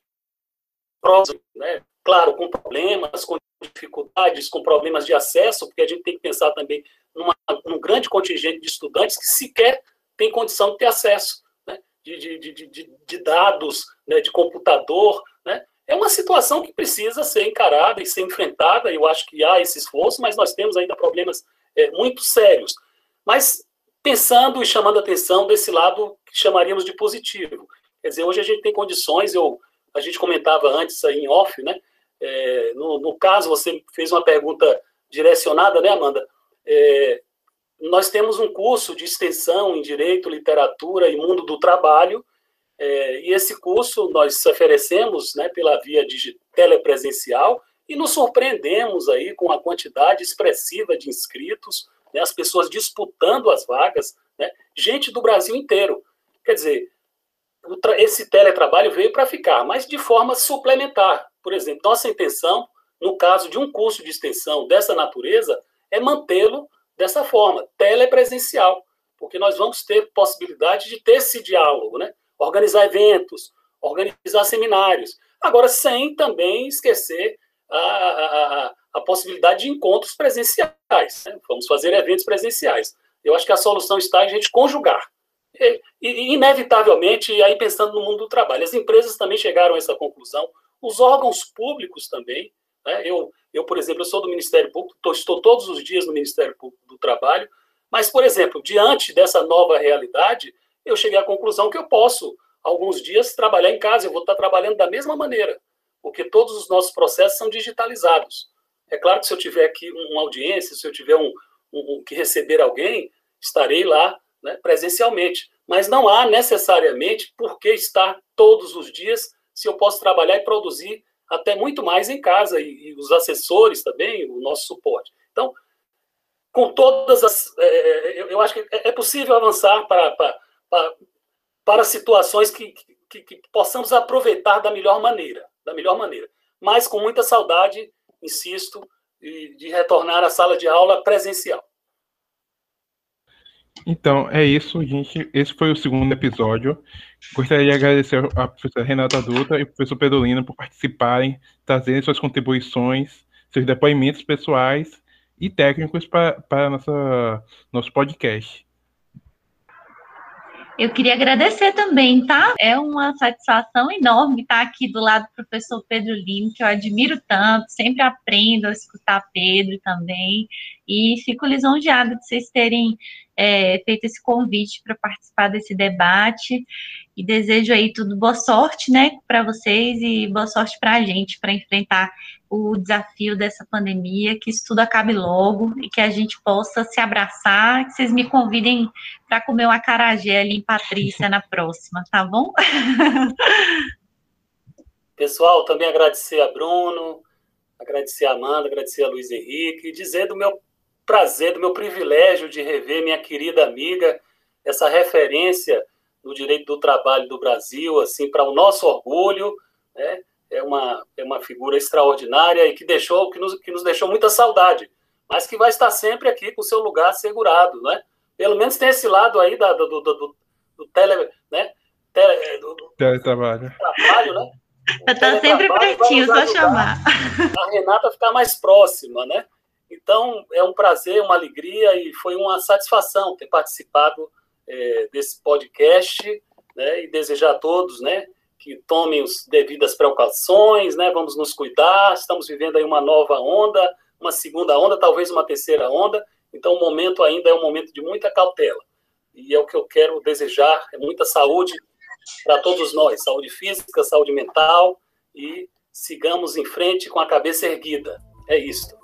né? claro, com problemas, com dificuldades, com problemas de acesso, porque a gente tem que pensar também numa, num grande contingente de estudantes que sequer tem condição de ter acesso né? de, de, de, de, dados, né? de computador. Né? É uma situação que precisa ser encarada e ser enfrentada, eu acho que há esse esforço, mas nós temos ainda problemas é, muito sérios. Mas pensando e chamando atenção desse lado que chamaríamos de positivo. Quer dizer, hoje a gente tem condições, eu, a gente comentava antes aí em off, né? É, no, no, caso, você fez uma pergunta direcionada, né, Amanda? É, nós temos um curso de extensão em Direito, Literatura e Mundo do Trabalho, é, e esse curso nós oferecemos né, pela via telepresencial e nos surpreendemos aí com a quantidade expressiva de inscritos, né, as pessoas disputando as vagas, né, gente do Brasil inteiro. Quer dizer, esse teletrabalho veio para ficar, mas de forma suplementar. Por exemplo, nossa intenção, no caso de um curso de extensão dessa natureza, é mantê-lo dessa forma, telepresencial, porque nós vamos ter possibilidade de ter esse diálogo, né? organizar eventos, organizar seminários. Agora, sem também esquecer a, a, a possibilidade de encontros presenciais. Né? Vamos fazer eventos presenciais. Eu acho que a solução está em a gente conjugar. Inevitavelmente, aí pensando no mundo do trabalho, as empresas também chegaram a essa conclusão, os órgãos públicos também. Né? Eu, eu, por exemplo, eu sou do Ministério Público, tô, estou todos os dias no Ministério Público do Trabalho, mas, por exemplo, diante dessa nova realidade, eu cheguei à conclusão que eu posso, alguns dias, trabalhar em casa, eu vou estar trabalhando da mesma maneira, porque todos os nossos processos são digitalizados. É claro que se eu tiver aqui uma audiência, se eu tiver um, um, um que receber alguém, estarei lá né, presencialmente. Mas não há necessariamente por que estar todos os dias se eu posso trabalhar e produzir até muito mais em casa, e, e os assessores também, o nosso suporte. Então, com todas as. É, é eu, eu, acho que é, é possível avançar para, para, para, para situações que, que, que, possamos aproveitar da melhor maneira, da melhor maneira. Mas com muita saudade, insisto, de, de retornar à sala de aula presencial. Então, é isso, gente. Esse foi o segundo episódio. Gostaria de agradecer a professora Renata Dutra e ao professor Pedro Lino por participarem, trazerem suas contribuições, seus depoimentos pessoais e técnicos para, nossa, nosso podcast. Eu queria agradecer também, tá? É uma satisfação enorme estar aqui do lado do professor Pedro Lima, que eu admiro tanto, sempre aprendo a escutar Pedro também, e fico lisonjeada de vocês terem é, feito esse convite para participar desse debate, e desejo aí tudo boa sorte, né, para vocês e boa sorte para a gente, para enfrentar o desafio dessa pandemia, que isso tudo acabe logo e que a gente possa se abraçar, que vocês me convidem para comer um acarajé ali em Patrícia na próxima, tá bom? <laughs> Pessoal, também agradecer a Bruno, agradecer a Amanda, agradecer a Luiz Henrique, dizer do meu prazer, do meu privilégio de rever minha querida amiga, essa referência no direito do trabalho do Brasil, assim, para o nosso orgulho, né? é uma, é uma figura extraordinária e que deixou que nos, que nos deixou muita saudade, mas que vai estar sempre aqui com o seu lugar assegurado, né? Pelo menos tem esse lado aí da, do, do, do, do tele, né? Tele, do, do teletrabalho. Trabalho, né? Está sempre pertinho, só chamar. <laughs> A Renata ficar mais próxima, né? Então, é um prazer, uma alegria e foi uma satisfação ter participado é, desse podcast né? e desejar a todos, né? que tomem as devidas precauções, né? Vamos nos cuidar. Estamos vivendo aí uma nova onda, uma segunda onda, talvez uma terceira onda. Então, o momento ainda é um momento de muita cautela. E é o que eu quero desejar, é muita saúde para todos nós, saúde física, saúde mental e sigamos em frente com a cabeça erguida. É isso.